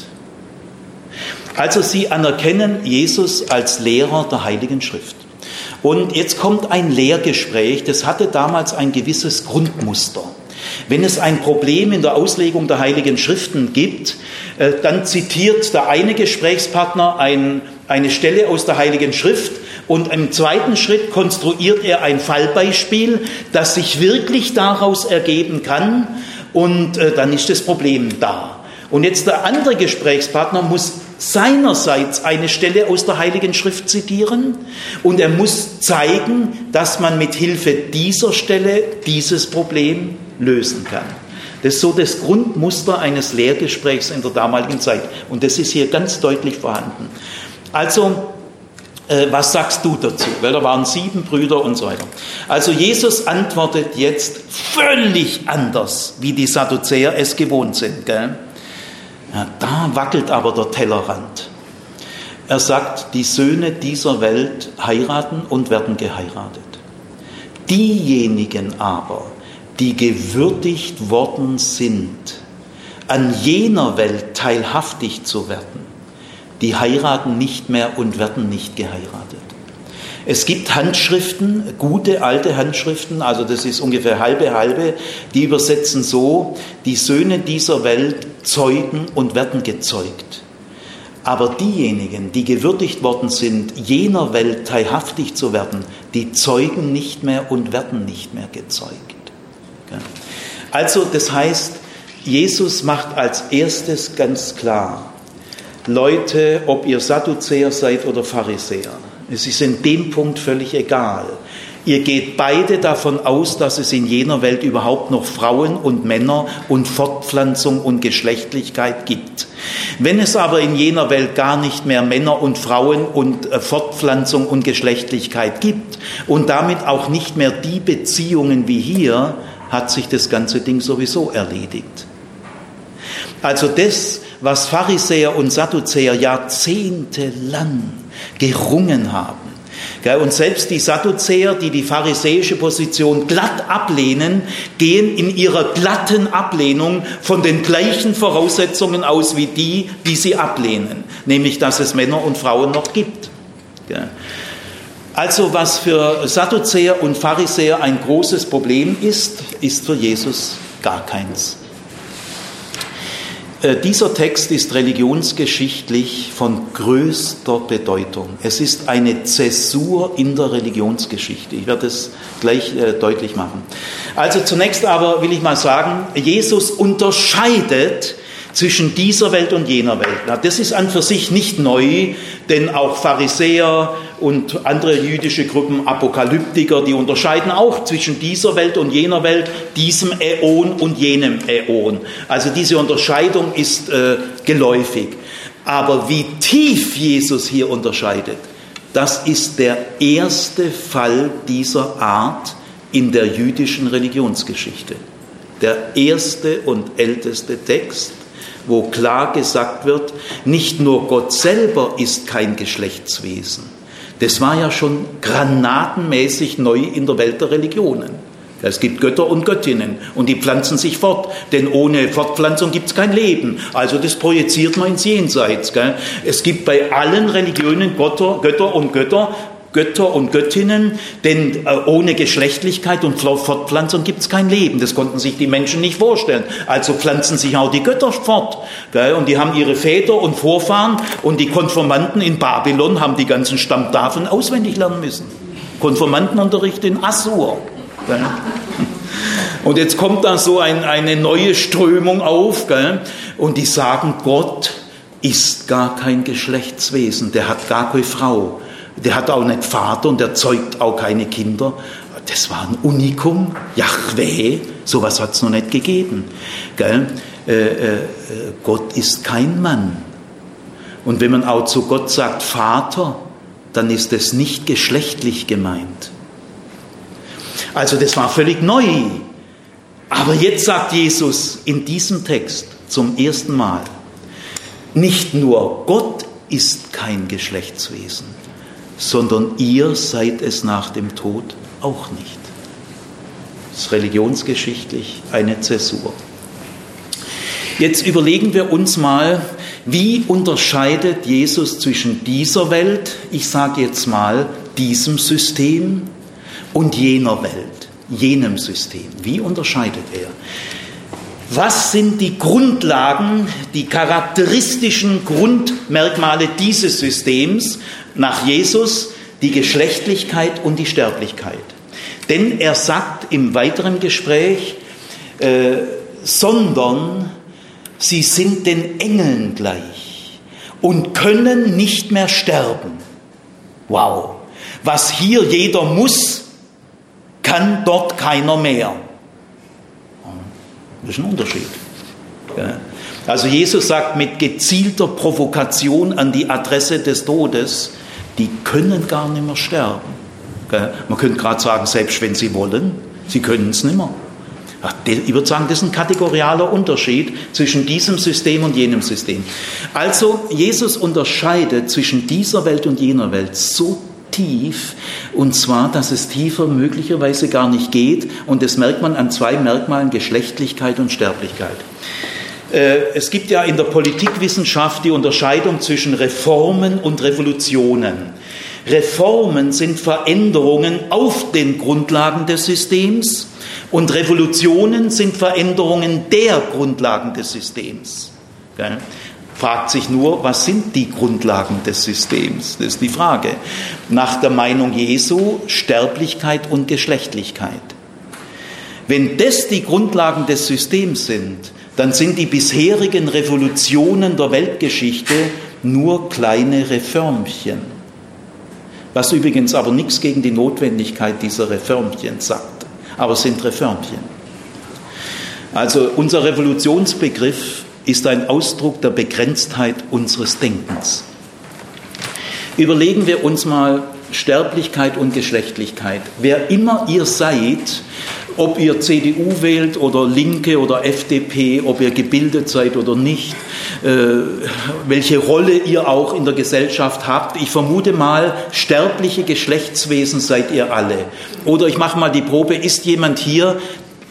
Also sie anerkennen Jesus als Lehrer der Heiligen Schrift. Und jetzt kommt ein Lehrgespräch, das hatte damals ein gewisses Grundmuster. Wenn es ein Problem in der Auslegung der Heiligen Schriften gibt, äh, dann zitiert der eine Gesprächspartner ein, eine Stelle aus der Heiligen Schrift und im zweiten Schritt konstruiert er ein Fallbeispiel, das sich wirklich daraus ergeben kann und äh, dann ist das Problem da. Und jetzt der andere Gesprächspartner muss seinerseits eine Stelle aus der Heiligen Schrift zitieren und er muss zeigen, dass man mit Hilfe dieser Stelle dieses Problem lösen kann. Das ist so das Grundmuster eines Lehrgesprächs in der damaligen Zeit und das ist hier ganz deutlich vorhanden. Also, äh, was sagst du dazu? Weil da waren sieben Brüder und so weiter. Also Jesus antwortet jetzt völlig anders, wie die Sadduzäer es gewohnt sind. Gell? Ja, da wackelt aber der Tellerrand. Er sagt, die Söhne dieser Welt heiraten und werden geheiratet. Diejenigen aber, die gewürdigt worden sind, an jener Welt teilhaftig zu werden, die heiraten nicht mehr und werden nicht geheiratet. Es gibt Handschriften, gute alte Handschriften, also das ist ungefähr halbe halbe, die übersetzen so, die Söhne dieser Welt zeugen und werden gezeugt. Aber diejenigen, die gewürdigt worden sind, jener Welt teilhaftig zu werden, die zeugen nicht mehr und werden nicht mehr gezeugt. Also das heißt, Jesus macht als erstes ganz klar, Leute, ob ihr Sadduzäer seid oder Pharisäer, es ist in dem Punkt völlig egal. Ihr geht beide davon aus, dass es in jener Welt überhaupt noch Frauen und Männer und Fortpflanzung und Geschlechtlichkeit gibt. Wenn es aber in jener Welt gar nicht mehr Männer und Frauen und äh, Fortpflanzung und Geschlechtlichkeit gibt und damit auch nicht mehr die Beziehungen wie hier, hat sich das ganze Ding sowieso erledigt. Also das, was Pharisäer und Sadduzäer jahrzehntelang gerungen haben. Und selbst die Sadduzäer, die die pharisäische Position glatt ablehnen, gehen in ihrer glatten Ablehnung von den gleichen Voraussetzungen aus wie die, die sie ablehnen, nämlich dass es Männer und Frauen noch gibt. Also was für Sadduzäer und Pharisäer ein großes Problem ist, ist für Jesus gar keins. Äh, dieser Text ist religionsgeschichtlich von größter Bedeutung. Es ist eine Zäsur in der Religionsgeschichte. Ich werde es gleich äh, deutlich machen. Also zunächst aber will ich mal sagen, Jesus unterscheidet zwischen dieser Welt und jener Welt. Das ist an für sich nicht neu, denn auch Pharisäer und andere jüdische Gruppen, Apokalyptiker, die unterscheiden auch zwischen dieser Welt und jener Welt, diesem Äon und jenem Äon. Also diese Unterscheidung ist äh, geläufig. Aber wie tief Jesus hier unterscheidet, das ist der erste Fall dieser Art in der jüdischen Religionsgeschichte. Der erste und älteste Text wo klar gesagt wird, nicht nur Gott selber ist kein Geschlechtswesen. Das war ja schon granatenmäßig neu in der Welt der Religionen. Es gibt Götter und Göttinnen und die pflanzen sich fort, denn ohne Fortpflanzung gibt es kein Leben. Also das projiziert man ins Jenseits. Gell? Es gibt bei allen Religionen Götter, Götter und Götter, Götter und Göttinnen, denn äh, ohne Geschlechtlichkeit und Fortpflanzung gibt es kein Leben. Das konnten sich die Menschen nicht vorstellen. Also pflanzen sich auch die Götter fort. Und die haben ihre Väter und Vorfahren und die Konformanten in Babylon haben die ganzen Stammtafeln auswendig lernen müssen. Konformantenunterricht in Assur. [LAUGHS] Und jetzt kommt da so ein, eine neue Strömung auf und die sagen, Gott ist gar kein Geschlechtswesen, der hat gar keine Frau. Der hat auch nicht Vater und der zeugt auch keine Kinder. Das war ein Unikum. Yahweh, sowas hat es noch nicht gegeben. Gell? Äh, äh, Gott ist kein Mann. Und wenn man auch zu Gott sagt Vater, dann ist es nicht geschlechtlich gemeint. Also das war völlig neu. Aber jetzt sagt Jesus in diesem Text zum ersten Mal, nicht nur Gott ist kein Geschlechtswesen, sondern ihr seid es nach dem Tod auch nicht. Das ist religionsgeschichtlich eine Zäsur. Jetzt überlegen wir uns mal, wie unterscheidet Jesus zwischen dieser Welt, ich sage jetzt mal diesem System, und jener Welt, jenem System. Wie unterscheidet er? Was sind die Grundlagen, die charakteristischen Grundmerkmale dieses Systems nach Jesus? Die Geschlechtlichkeit und die Sterblichkeit. Denn er sagt im weiteren Gespräch, äh, sondern sie sind den Engeln gleich und können nicht mehr sterben. Wow. Was hier jeder muss, kann dort keiner mehr. Das ist ein Unterschied. Also Jesus sagt mit gezielter Provokation an die Adresse des Todes, die können gar nicht mehr sterben. Man könnte gerade sagen, selbst wenn sie wollen, sie können es nicht mehr. Ich würde sagen, das ist ein kategorialer Unterschied zwischen diesem System und jenem System. Also Jesus unterscheidet zwischen dieser Welt und jener Welt so tief, und zwar, dass es tiefer möglicherweise gar nicht geht, und das merkt man an zwei Merkmalen, Geschlechtlichkeit und Sterblichkeit. Äh, es gibt ja in der Politikwissenschaft die Unterscheidung zwischen Reformen und Revolutionen. Reformen sind Veränderungen auf den Grundlagen des Systems und Revolutionen sind Veränderungen der Grundlagen des Systems. Fragt sich nur, was sind die Grundlagen des Systems? Das ist die Frage. Nach der Meinung Jesu Sterblichkeit und Geschlechtlichkeit. Wenn das die Grundlagen des Systems sind, dann sind die bisherigen Revolutionen der Weltgeschichte nur kleine Reformchen. Was übrigens aber nichts gegen die Notwendigkeit dieser Reformchen sagt, aber es sind Reformchen. Also unser Revolutionsbegriff ist ein Ausdruck der Begrenztheit unseres Denkens. Überlegen wir uns mal Sterblichkeit und Geschlechtlichkeit. Wer immer ihr seid, ob ihr CDU wählt oder Linke oder FDP, ob ihr gebildet seid oder nicht, äh, welche Rolle ihr auch in der Gesellschaft habt. Ich vermute mal, sterbliche Geschlechtswesen seid ihr alle. Oder ich mache mal die Probe, ist jemand hier,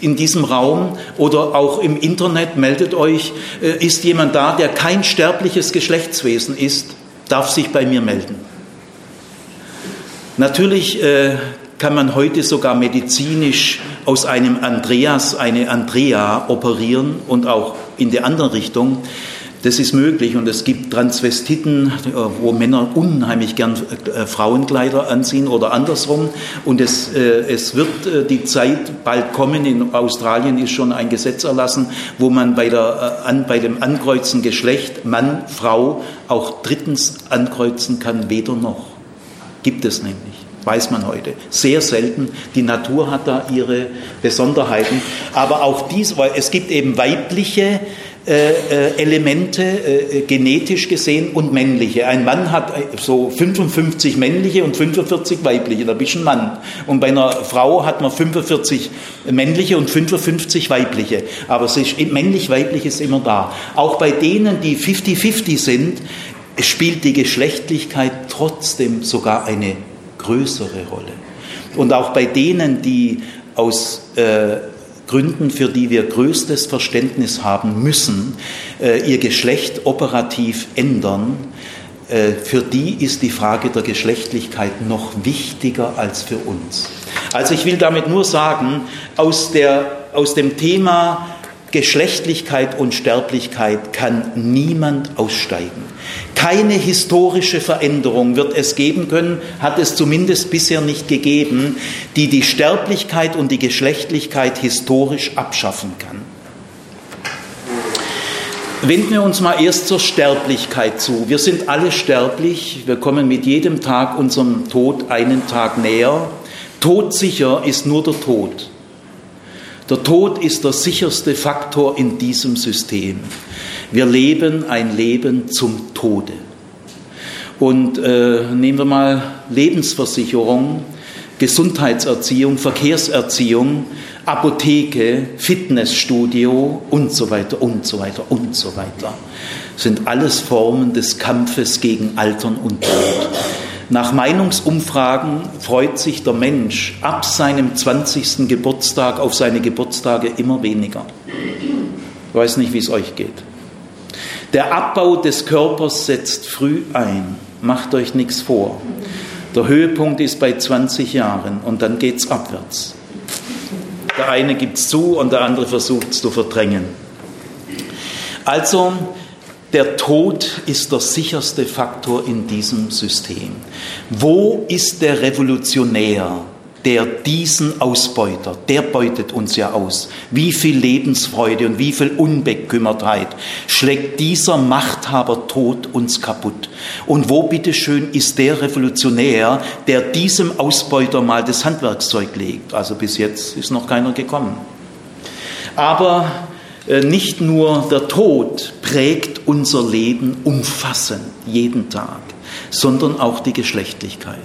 in diesem Raum oder auch im Internet, meldet euch, äh, ist jemand da, der kein sterbliches Geschlechtswesen ist, darf sich bei mir melden. Natürlich äh, kann man heute sogar medizinisch aus einem Andreas eine Andrea operieren und auch in die andere Richtung. Das ist möglich und es gibt Transvestiten, wo Männer unheimlich gern äh, Frauenkleider anziehen oder andersrum. Und es, äh, es wird äh, die Zeit bald kommen, in Australien ist schon ein Gesetz erlassen, wo man bei, der, bei dem Ankreuzen Geschlecht Mann, Frau auch drittens ankreuzen kann, weder noch. Gibt es nämlich weiß man heute. Sehr selten. Die Natur hat da ihre Besonderheiten. Aber auch dies, weil es gibt eben weibliche äh, äh Elemente, äh, genetisch gesehen, und männliche. Ein Mann hat so 55 männliche und 45 weibliche, da bist du ein Mann. Und bei einer Frau hat man 45 männliche und 55 weibliche. Aber männlich-weiblich ist immer da. Auch bei denen, die 50-50 sind, spielt die Geschlechtlichkeit trotzdem sogar eine größere Rolle. Und auch bei denen, die aus äh, Gründen, für die wir größtes Verständnis haben müssen, äh, ihr Geschlecht operativ ändern, äh, für die ist die Frage der Geschlechtlichkeit noch wichtiger als für uns. Also ich will damit nur sagen, aus, der, aus dem Thema Geschlechtlichkeit und Sterblichkeit kann niemand aussteigen. Keine historische Veränderung wird es geben können, hat es zumindest bisher nicht gegeben, die die Sterblichkeit und die Geschlechtlichkeit historisch abschaffen kann. Wenden wir uns mal erst zur Sterblichkeit zu. Wir sind alle sterblich, wir kommen mit jedem Tag unserem Tod einen Tag näher. Todsicher ist nur der Tod. Der Tod ist der sicherste Faktor in diesem System. Wir leben ein Leben zum Tode. Und äh, nehmen wir mal Lebensversicherung, Gesundheitserziehung, Verkehrserziehung, Apotheke, Fitnessstudio und so weiter und so weiter und so weiter. Sind alles Formen des Kampfes gegen Altern und Tod. Nach Meinungsumfragen freut sich der Mensch ab seinem 20. Geburtstag auf seine Geburtstage immer weniger. Ich weiß nicht, wie es euch geht. Der Abbau des Körpers setzt früh ein. Macht euch nichts vor. Der Höhepunkt ist bei 20 Jahren und dann geht es abwärts. Der eine gibt es zu und der andere versucht es zu verdrängen. Also der Tod ist der sicherste Faktor in diesem System. Wo ist der Revolutionär, der diesen Ausbeuter, der beutet uns ja aus. Wie viel Lebensfreude und wie viel Unbekümmertheit schlägt dieser Machthaber Tod uns kaputt. Und wo bitteschön ist der Revolutionär, der diesem Ausbeuter mal das Handwerkszeug legt? Also bis jetzt ist noch keiner gekommen. Aber nicht nur der Tod prägt unser Leben umfassend jeden Tag, sondern auch die Geschlechtlichkeit.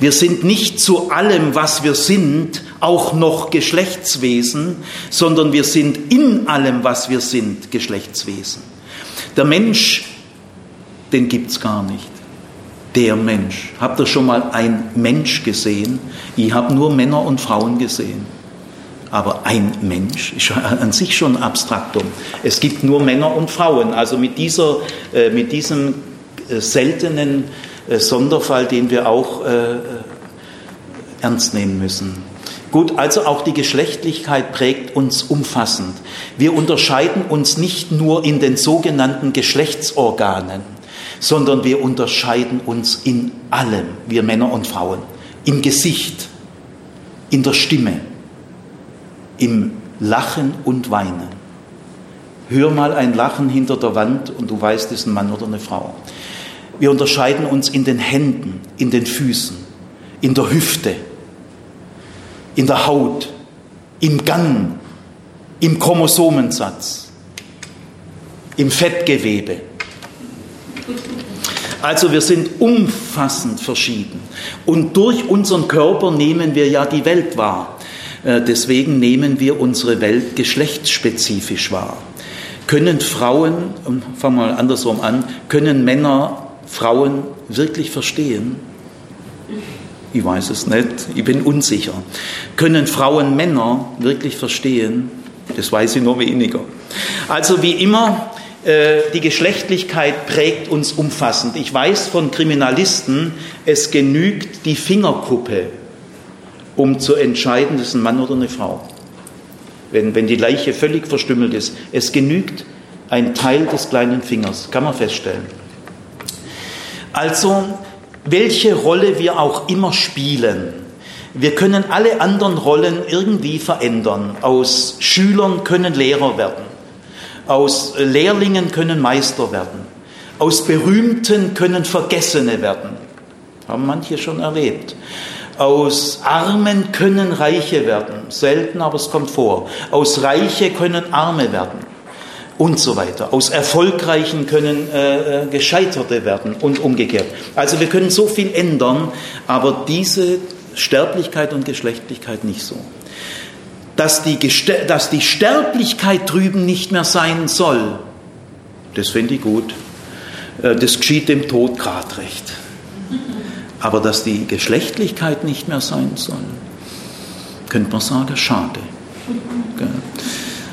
Wir sind nicht zu allem, was wir sind, auch noch Geschlechtswesen, sondern wir sind in allem, was wir sind, Geschlechtswesen. Der Mensch, den gibt es gar nicht. Der Mensch. Habt ihr schon mal ein Mensch gesehen? Ich habe nur Männer und Frauen gesehen. Aber ein Mensch ist an sich schon ein Abstraktum. Es gibt nur Männer und Frauen. Also mit, dieser, äh, mit diesem äh, seltenen äh, Sonderfall, den wir auch ernst nehmen müssen. Gut, also auch die Geschlechtlichkeit prägt uns umfassend. Wir unterscheiden uns nicht nur in den sogenannten Geschlechtsorganen, sondern wir unterscheiden uns in allem, wir Männer und Frauen, im Gesicht, in der Stimme, im Lachen und Weinen. Hör mal ein Lachen hinter der Wand und du weißt, es ist ein Mann oder eine Frau. Wir unterscheiden uns in den Händen, in den Füßen, in der Hüfte, in der Haut, im Gang, im Chromosomensatz, im Fettgewebe. Also wir sind umfassend verschieden. Und durch unseren Körper nehmen wir ja die Welt wahr. Äh, deswegen nehmen wir unsere Welt geschlechtsspezifisch wahr. Können Frauen, fangen wir mal andersrum an, können Männer Frauen wirklich verstehen? Ich weiß es nicht, ich bin unsicher. Können Frauen Männer wirklich verstehen? Das weiß ich nur weniger. Also wie immer, äh, die Geschlechtlichkeit prägt uns umfassend. Ich weiß von Kriminalisten, es genügt die Fingerkuppe um zu entscheiden, das ist ein Mann oder eine Frau. Wenn, wenn die Leiche völlig verstümmelt ist. Es genügt ein Teil des kleinen Fingers, kann man feststellen. Also, welche Rolle wir auch immer spielen, wir können alle anderen Rollen irgendwie verändern. Aus Schülern können Lehrer werden. Aus Lehrlingen können Meister werden. Aus Berühmten können Vergessene werden. Haben manche schon erlebt. Aus Armen können Reiche werden. Selten, aber es kommt vor. Aus Reiche können Arme werden. Und so weiter. Aus Erfolgreichen können äh, äh, Gescheiterte werden und umgekehrt. Also wir können so viel ändern, aber diese Sterblichkeit und Geschlechtlichkeit nicht so. Dass die, dass die Sterblichkeit drüben nicht mehr sein soll, das finde ich gut. Äh, das geschieht dem Tod gerade recht aber dass die Geschlechtlichkeit nicht mehr sein soll, könnte man sagen, schade.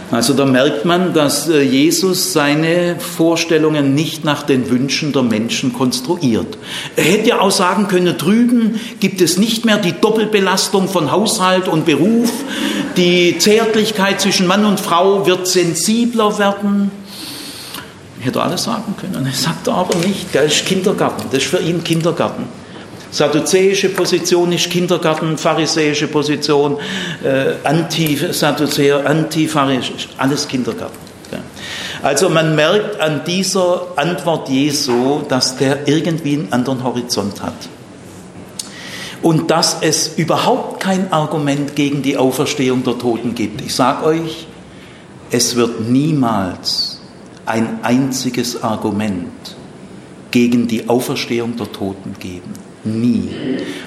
Also da merkt man, dass äh, Jesus seine Vorstellungen nicht nach den Wünschen der Menschen konstruiert. Er hätte ja auch sagen können, drüben gibt es nicht mehr die Doppelbelastung von Haushalt und Beruf, die Zärtlichkeit zwischen Mann und Frau wird sensibler werden. Hätte alles sagen können. Er sagt aber nicht, das ist Kindergarten, das ist für ihn Kindergarten. Sadduzäische Position ist Kindergarten, pharisäische Position, äh, Anti-Sadduzäer, Anti-Pharisäisch, alles Kindergarten. Also man merkt an dieser Antwort Jesu, dass der irgendwie einen anderen Horizont hat. Und dass es überhaupt kein Argument gegen die Auferstehung der Toten gibt. Ich sage euch, es wird niemals ein einziges Argument gegen die Auferstehung der Toten geben. Nie.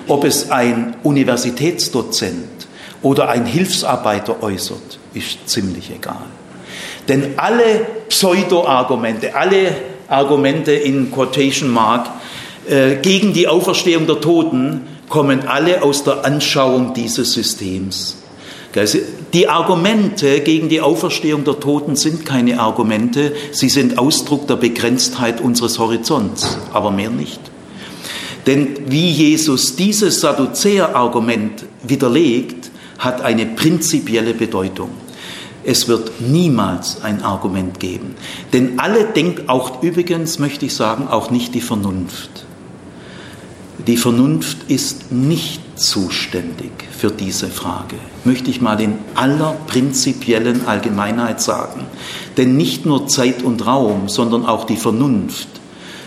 Ob es ein Universitätsdozent oder ein Hilfsarbeiter äußert, ist ziemlich egal. Denn alle Pseudo-Argumente, alle Argumente in Quotation Mark äh, gegen die Auferstehung der Toten kommen alle aus der Anschauung dieses Systems. Die Argumente gegen die Auferstehung der Toten sind keine Argumente, sie sind Ausdruck der Begrenztheit unseres Horizonts, aber mehr nicht. Denn wie Jesus dieses Sadduzäer-Argument widerlegt, hat eine prinzipielle Bedeutung. Es wird niemals ein Argument geben. Denn alle denken, auch übrigens möchte ich sagen, auch nicht die Vernunft. Die Vernunft ist nicht zuständig für diese Frage, möchte ich mal in aller prinzipiellen Allgemeinheit sagen. Denn nicht nur Zeit und Raum, sondern auch die Vernunft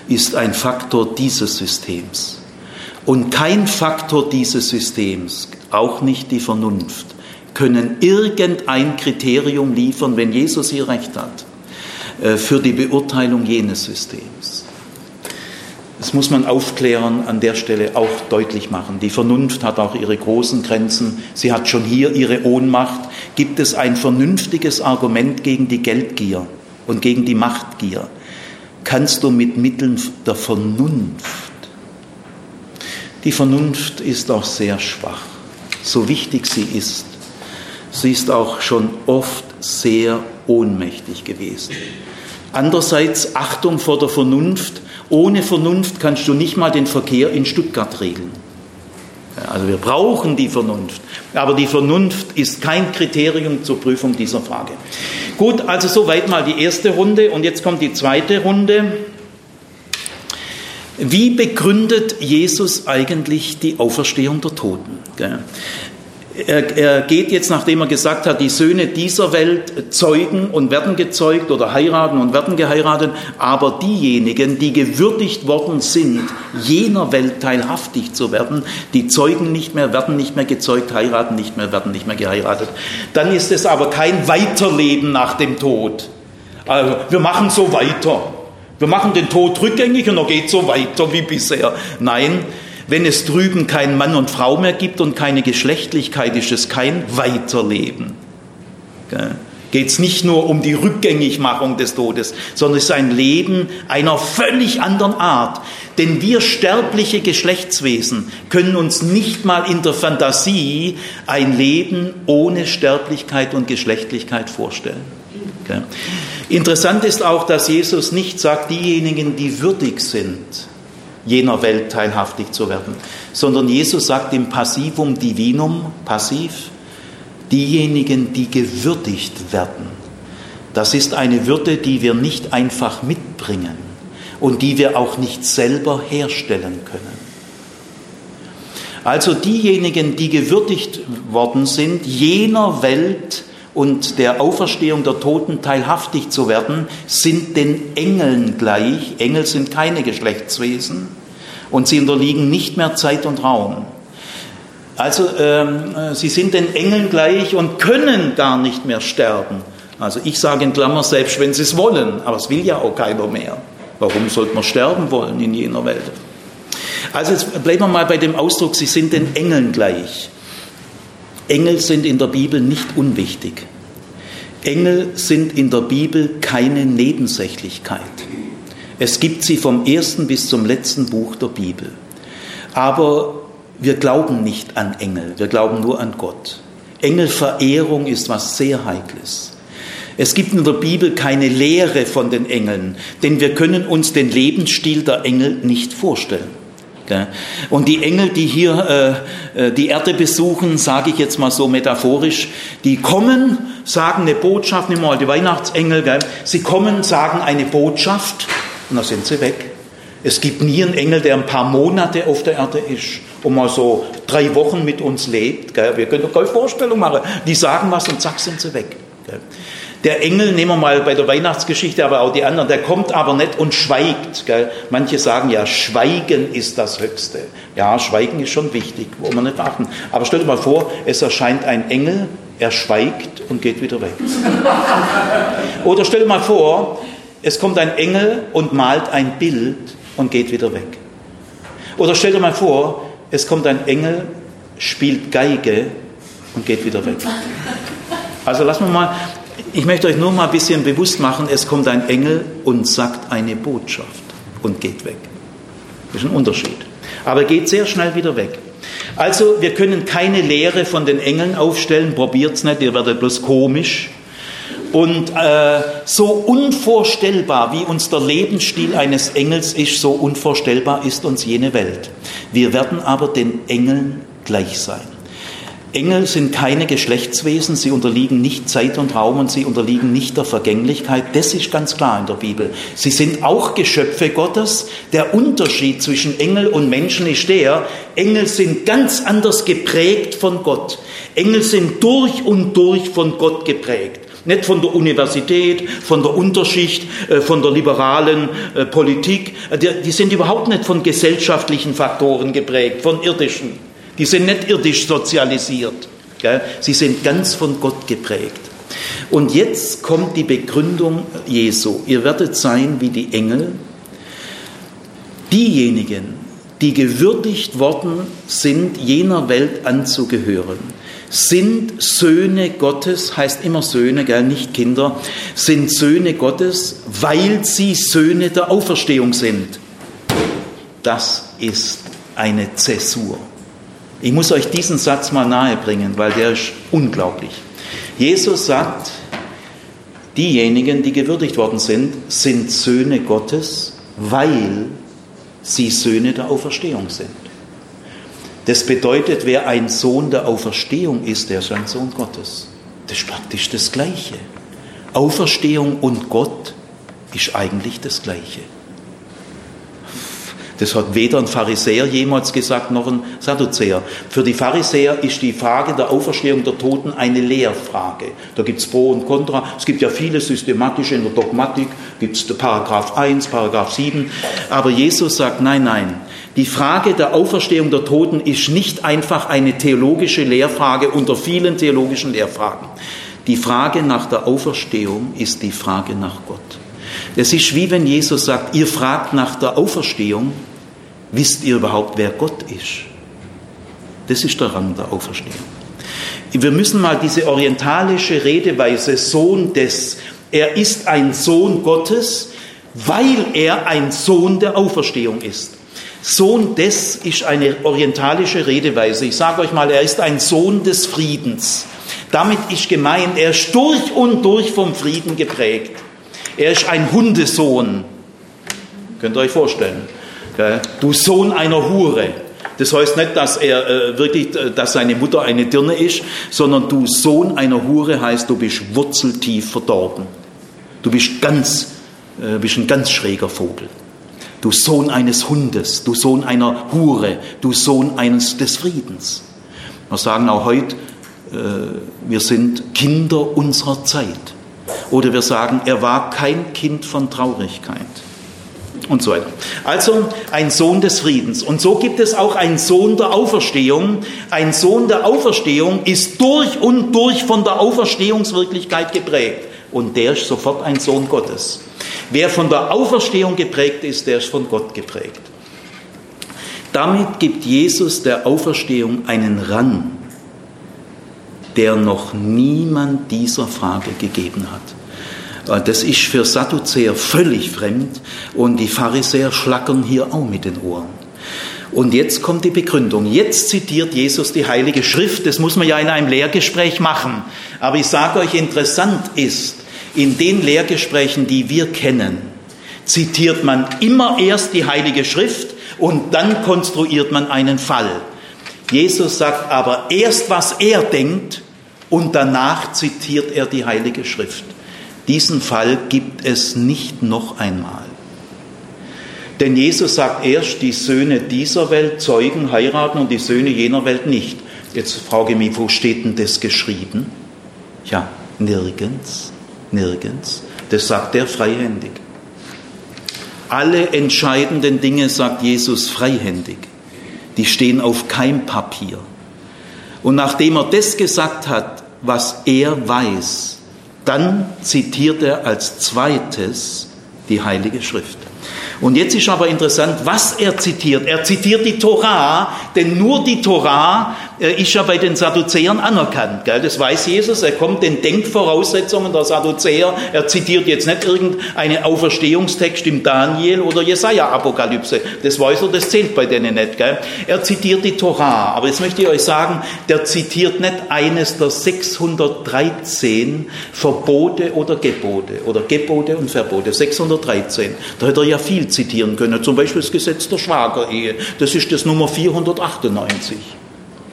ist ein Faktor dieses Systems. Und kein Faktor dieses Systems, auch nicht die Vernunft, können irgendein Kriterium liefern, wenn Jesus hier recht hat, äh, für die Beurteilung jenes Systems. Das muss man aufklären, an der Stelle auch deutlich machen. Die Vernunft hat auch ihre großen Grenzen. Sie hat schon hier ihre Ohnmacht. Gibt es ein vernünftiges Argument gegen die Geldgier und gegen die Machtgier? Kannst du mit Mitteln der Vernunft. Die Vernunft ist auch sehr schwach, so wichtig sie ist. Sie ist auch schon oft sehr ohnmächtig gewesen. Andererseits Achtung vor der Vernunft. Ohne Vernunft kannst du nicht mal den Verkehr in Stuttgart regeln. Also wir brauchen die Vernunft. Aber die Vernunft ist kein Kriterium zur Prüfung dieser Frage. Gut, also soweit mal die erste Runde und jetzt kommt die zweite Runde. Wie begründet Jesus eigentlich die Auferstehung der Toten? Er, er, geht jetzt, nachdem er gesagt hat, die Söhne dieser Welt zeugen und werden gezeugt oder heiraten und werden geheiratet, aber diejenigen, die gewürdigt worden sind, jener Welt teilhaftig zu werden, die zeugen nicht mehr, werden nicht mehr gezeugt, heiraten nicht mehr, werden nicht mehr geheiratet. Dann ist es aber kein Weiterleben nach dem Tod. Also wir machen so weiter. Wir machen den Tod rückgängig und er geht so weiter wie bisher. Nein, wenn es drüben kein Mann und Frau mehr gibt und keine Geschlechtlichkeit, ist es kein Weiterleben. Geht es nicht nur um die Rückgängigmachung des Todes, sondern es ist ein Leben einer völlig anderen Art. Denn wir sterbliche Geschlechtswesen können uns nicht mal in der Fantasie ein Leben ohne Sterblichkeit und Geschlechtlichkeit vorstellen. Interessant ist auch, dass Jesus nicht sagt, diejenigen, die würdig sind, jener Welt teilhaftig zu werden, sondern Jesus sagt im Passivum Divinum, passiv, diejenigen, die gewürdigt werden. Das ist eine Würde, die wir nicht einfach mitbringen und die wir auch nicht selber herstellen können. Also diejenigen, die gewürdigt worden sind, jener Welt und der Auferstehung der Toten teilhaftig zu werden, sind den Engeln gleich. Engel sind keine Geschlechtswesen und sie unterliegen nicht mehr Zeit und Raum. Also ähm, sie sind den Engeln gleich und können gar nicht mehr sterben. Also ich sage in Klammer, selbst wenn sie es wollen, aber es will ja auch keiner mehr. Warum sollte man sterben wollen in jener Welt? Also jetzt bleiben wir mal bei dem Ausdruck, sie sind den Engeln gleich. Engel sind in der Bibel nicht unwichtig. Engel sind in der Bibel keine Nebensächlichkeit. Es gibt sie vom ersten bis zum letzten Buch der Bibel. Aber wir glauben nicht an Engel, wir glauben nur an Gott. Engelverehrung ist was sehr Heikles. Es gibt in der Bibel keine Lehre von den Engeln, denn wir können uns den Lebensstil der Engel nicht vorstellen. Und die Engel, die hier äh, äh, die Erde besuchen, sage ich jetzt mal so metaphorisch, die kommen, sagen eine Botschaft, nehmen wir mal die Weihnachtsengel, sie kommen, sagen eine Botschaft und dann sind sie weg. Es gibt nie einen Engel, der ein paar Monate auf der Erde ist und mal so drei Wochen mit uns lebt. Wir können doch keine Vorstellung machen. Die sagen was und zack sind sie weg. Der Engel, nehmen wir mal bei der Weihnachtsgeschichte, aber auch die anderen, der kommt aber nicht und schweigt. Gell? Manche sagen ja, Schweigen ist das Höchste. Ja, Schweigen ist schon wichtig, wo man nicht achten. Aber stell dir mal vor, es erscheint ein Engel, er schweigt und geht wieder weg. [LAUGHS] Oder stell dir mal vor, es kommt ein Engel und malt ein Bild und geht wieder weg. Oder stell dir mal vor, es kommt ein Engel, spielt Geige und geht wieder weg. [LAUGHS] Also lassen wir mal, ich möchte euch nur mal ein bisschen bewusst machen, es kommt ein Engel und sagt eine Botschaft und geht weg. Das ist ein Unterschied. Aber er geht sehr schnell wieder weg. Also wir können keine Lehre von den Engeln aufstellen, probiert es nicht, ihr werdet bloß komisch. Und äh, so unvorstellbar, wie uns der Lebensstil eines Engels ist, so unvorstellbar ist uns jene Welt. Wir werden aber den Engeln gleich sein. Engel sind keine Geschlechtswesen, sie unterliegen nicht Zeit und Raum und sie unterliegen nicht der Vergänglichkeit. Das ist ganz klar in der Bibel. Sie sind auch Geschöpfe Gottes. Der Unterschied zwischen Engel und Menschen ist der, Engel sind ganz anders geprägt von Gott. Engel sind durch und durch von Gott geprägt. Nicht von der Universität, von der Unterschicht, äh, von der liberalen äh, Politik. Die sind überhaupt nicht von gesellschaftlichen Faktoren geprägt, von irdischen. Die sind nicht irdisch sozialisiert. Gell? Sie sind ganz von Gott geprägt. Und jetzt kommt die Begründung Jesu. Ihr werdet sein wie die Engel, Diejenigen, die gewürdigt worden sind, jener Welt anzugehören, sind Söhne Gottes, heißt immer Söhne, gell, nicht Kinder, sind Söhne Gottes, weil sie Söhne der Auferstehung sind. Das ist eine Zäsur. Ich muss euch diesen Satz mal nahebringen, weil der ist unglaublich. Jesus sagt, diejenigen, die gewürdigt worden sind, sind Söhne Gottes, weil sie Söhne der Auferstehung sind. Das bedeutet, wer ein Sohn der Auferstehung ist, der ist ein Sohn Gottes. Das ist praktisch das Gleiche. Auferstehung und Gott ist eigentlich das Gleiche. Das hat weder ein Pharisäer jemals gesagt, noch ein Sadduzäer. Für die Pharisäer ist die Frage der Auferstehung der Toten eine Lehrfrage. Da gibt es Pro und Contra. Es gibt ja viele systematische in der Dogmatik, gibt es Paragraph 1, Paragraph 7. Aber Jesus sagt, nein, nein. Die Frage der Auferstehung der Toten ist nicht einfach eine theologische Lehrfrage unter vielen theologischen Lehrfragen. Die Frage nach der Auferstehung ist die Frage nach Gott. Es ist wie wenn Jesus sagt, ihr fragt nach der Auferstehung, Wisst ihr überhaupt, wer Gott ist? Das ist der Rang der Auferstehung. Wir müssen mal diese orientalische Redeweise, Sohn des, er ist ein Sohn Gottes, weil er ein Sohn der Auferstehung ist. Sohn des ist eine orientalische Redeweise. Ich sage euch mal, er ist ein Sohn des Friedens. Damit ist gemeint, er ist durch und durch vom Frieden geprägt. Er ist ein Hundesohn. Könnt ihr euch vorstellen? Du Sohn einer Hure. Das heißt nicht, dass er äh, wirklich, äh, dass seine Mutter eine Dirne ist, sondern du Sohn einer Hure heißt, du bist wurzeltief verdorben. Du bist ganz, äh, bist ein ganz schräger Vogel. Du Sohn eines Hundes, du Sohn einer Hure, du Sohn eines des Friedens. Wir sagen auch heute, wir sind Kinder unserer Zeit. Oder wir sagen, er war kein Kind von Traurigkeit und so weiter. Also ein Sohn des Friedens. Und so gibt es auch einen Sohn der Auferstehung. Ein Sohn der Auferstehung ist durch und durch von der Auferstehungswirklichkeit geprägt. Und der ist sofort ein Sohn Gottes. Wer von der Auferstehung geprägt ist, der ist von Gott geprägt. Damit gibt Jesus der Auferstehung einen Rang, der noch niemand dieser Frage gegeben hat. Äh, das ist für Sadduzäer völlig fremd und die Pharisäer schlackern hier auch mit den Ohren. Und jetzt kommt die Begründung. Jetzt zitiert Jesus die Heilige Schrift. Das muss man ja in einem Lehrgespräch machen. Aber ich sage euch, interessant ist, in den Lehrgesprächen, die wir kennen, zitiert man immer erst die Heilige Schrift und dann konstruiert man einen Fall. Jesus sagt aber erst, was er denkt und danach zitiert er die Heilige Schrift. Diesen Fall gibt es nicht noch einmal. Denn Jesus sagt erst, die Söhne dieser Welt zeugen, heiraten und die Söhne jener Welt nicht. Jetzt frage ich mich, wo steht denn das geschrieben? Ja, nirgends, nirgends. Das sagt er freihändig. Alle entscheidenden Dinge sagt Jesus freihändig. Die stehen auf keinem Papier. Und nachdem er das gesagt hat, was er weiß, dann zitiert er als zweites die Heilige Schrift. Und jetzt ist aber interessant, was er zitiert. Er zitiert die Torah, denn nur die Torah ist ja bei den Sadduzäern anerkannt. Gell? Das weiß Jesus. Er kommt den Denkvoraussetzungen der Sadduzäer. Er zitiert jetzt nicht irgendeinen Auferstehungstext im Daniel oder Jesaja-Apokalypse. Das weiß er, das zählt bei denen nicht. Gell? Er zitiert die Torah. Aber jetzt möchte ich euch sagen, der zitiert nicht eines der 613 Verbote oder Gebote oder Gebote und Verbote. 613. Da hätte er ja viel zitieren können. Zum Beispiel das Gesetz der Schwagerehe. Das ist das Nummer 498.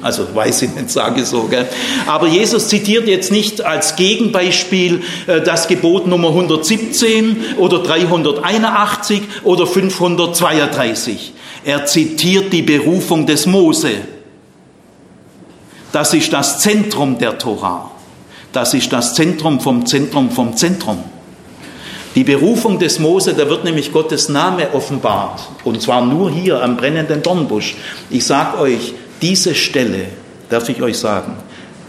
Also weiß ich nicht, sage so. Gell? Aber Jesus zitiert jetzt nicht als Gegenbeispiel äh, das Gebot Nummer 117 oder 381 oder 532. Er zitiert die Berufung des Mose. Das ist das Zentrum der Torah. Das ist das Zentrum vom Zentrum vom Zentrum. Die Berufung des Mose, da wird nämlich Gottes Name offenbart. Und zwar nur hier am brennenden Dornbusch. Ich sage euch, diese Stelle, darf ich euch sagen,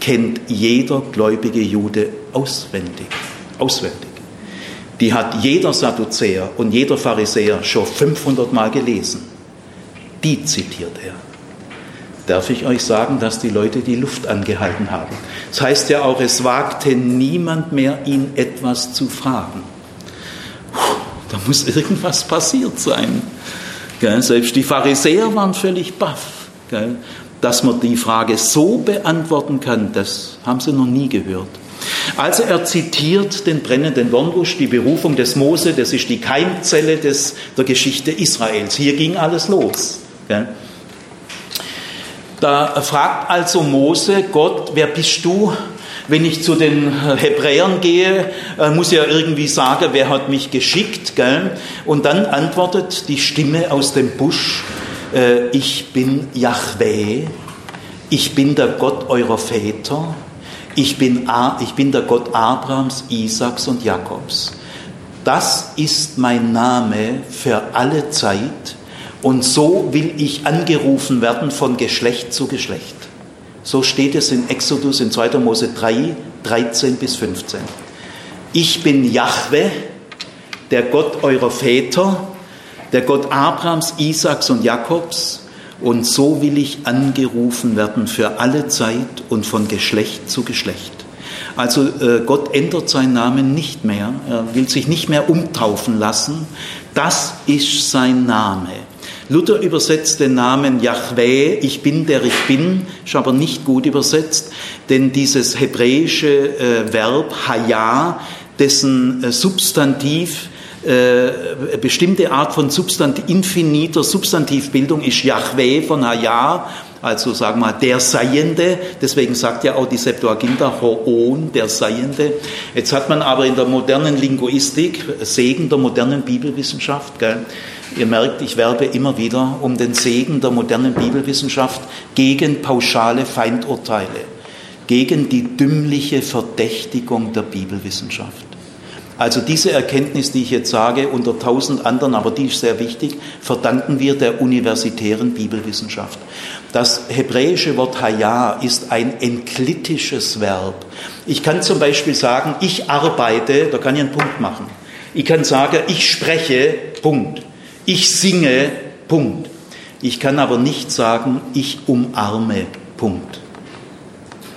kennt jeder gläubige Jude auswendig. Auswendig. die hat jeder Sadduzäer und jeder Pharisäer schon 500 Mal gelesen. Die zitiert er. Darf ich euch sagen, dass die Leute die Luft angehalten haben? Das heißt ja auch, es wagte niemand mehr, ihn etwas zu fragen. Da muss [LAUGHS] irgendwas passiert sein. Selbst die Pharisäer waren völlig baff. Dass man die Frage so beantworten kann, das haben sie noch nie gehört. Also er zitiert den brennenden Dornbusch, die Berufung des Mose, das ist die Keimzelle des, der Geschichte Israels. Hier ging alles los. Da fragt also Mose Gott, wer bist du? Wenn ich zu den Hebräern gehe, äh, muss ich ja irgendwie sagen, wer hat mich geschickt. Gell? Und dann antwortet die Stimme aus dem Busch, äh, ich bin Yahweh, ich bin der Gott eurer Väter, ich bin, ich bin der Gott Abrahams, Isaaks und Jakobs. Das ist mein Name für alle Zeit und so will ich angerufen werden von Geschlecht zu Geschlecht. So steht es in Exodus in 2. Mose 3, 13 bis 15. Ich bin Jahwe, der Gott eurer Väter, der Gott Abrahams, Isaaks und Jakobs, und so will ich angerufen werden für alle Zeit und von Geschlecht zu Geschlecht. Also äh, Gott ändert seinen Namen nicht mehr, er will sich nicht mehr umtaufen lassen. Das ist sein Name. Luther übersetzt den Namen Yahweh, ich bin der ich bin, ist aber nicht gut übersetzt, denn dieses hebräische äh, Verb Haya, dessen äh, Substantiv äh, bestimmte Art von Substantiv, infiniter Substantivbildung ist Yahweh von Haya, also sagen wir mal der Seiende, deswegen sagt ja auch die Septuaginta Hoon, der Seiende. Jetzt hat man aber in der modernen Linguistik, Segen der modernen Bibelwissenschaft, gell, Ihr merkt, ich werbe immer wieder um den Segen der modernen Bibelwissenschaft gegen pauschale Feindurteile, gegen die dümmliche Verdächtigung der Bibelwissenschaft. Also diese Erkenntnis, die ich jetzt sage, unter tausend anderen, aber die ist sehr wichtig, verdanken wir der universitären Bibelwissenschaft. Das hebräische Wort Haya ist ein enklitisches Verb. Ich kann zum Beispiel sagen, ich arbeite, da kann ich einen Punkt machen. Ich kann sagen, ich spreche, Punkt. Ich singe, Punkt. Ich kann aber nicht sagen, ich umarme, Punkt.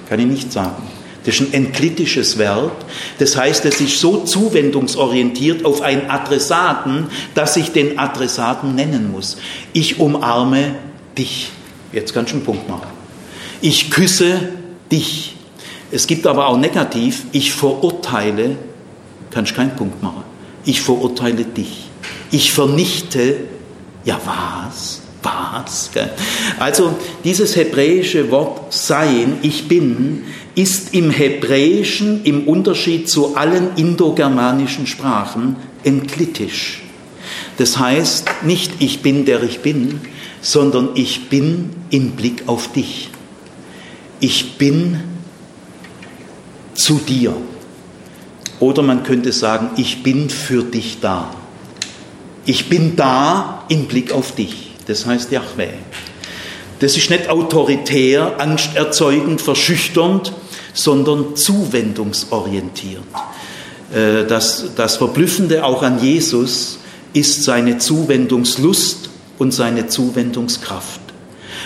Kann ich nicht sagen. Das ist ein enklitisches Verb. Das heißt, es ist so zuwendungsorientiert auf einen Adressaten, dass ich den Adressaten nennen muss. Ich umarme dich. Jetzt kannst du einen Punkt machen. Ich küsse dich. Es gibt aber auch negativ, ich verurteile, kannst du keinen Punkt machen. Ich verurteile dich. Ich vernichte, ja was? Was? Also dieses hebräische Wort sein, ich bin, ist im Hebräischen im Unterschied zu allen indogermanischen Sprachen enklitisch. Das heißt nicht ich bin der ich bin, sondern ich bin im Blick auf dich. Ich bin zu dir. Oder man könnte sagen, ich bin für dich da. Ich bin da im Blick auf dich. Das heißt Yahweh. Das ist nicht autoritär, angsterzeugend, verschüchternd, sondern zuwendungsorientiert. Äh, das, das Verblüffende auch an Jesus ist seine Zuwendungslust und seine Zuwendungskraft.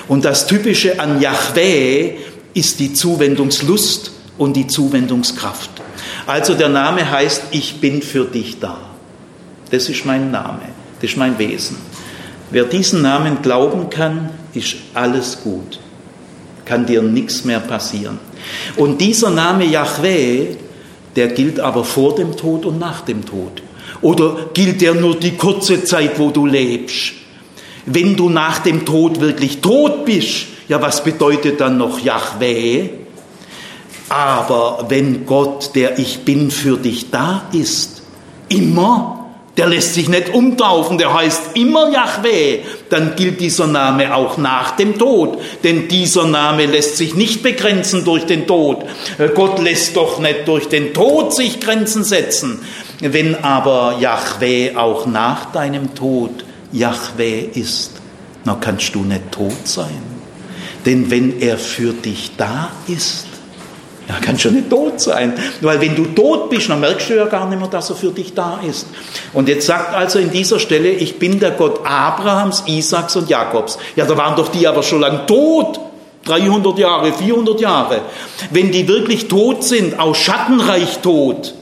Und das Typische an Yahweh ist die Zuwendungslust und die Zuwendungskraft. Also der Name heißt, ich bin für dich da. Das ist mein Name, das ist mein Wesen. Wer diesen Namen glauben kann, ist alles gut. Kann dir nichts mehr passieren. Und dieser Name Yahweh, der gilt aber vor dem Tod und nach dem Tod. Oder gilt der nur die kurze Zeit, wo du lebst? Wenn du nach dem Tod wirklich tot bist, ja, was bedeutet dann noch Yahweh? Aber wenn Gott, der ich bin, für dich da ist, immer, der lässt sich nicht umtaufen, der heißt immer Yahweh, dann gilt dieser Name auch nach dem Tod. Denn dieser Name lässt sich nicht begrenzen durch den Tod. Gott lässt doch nicht durch den Tod sich Grenzen setzen. Wenn aber Yahweh auch nach deinem Tod Yahweh ist, dann kannst du nicht tot sein. Denn wenn er für dich da ist, Ja, kann schon nicht tot sein. Weil wenn du tot bist, dann merkst du ja gar nicht mehr, dass er für dich da ist. Und jetzt sagt also in dieser Stelle, ich bin der Gott Abrahams, Isaaks und Jakobs. Ja, da waren doch die aber schon lang tot. 300 Jahre, 400 Jahre. Wenn die wirklich tot sind, auch schattenreich tot,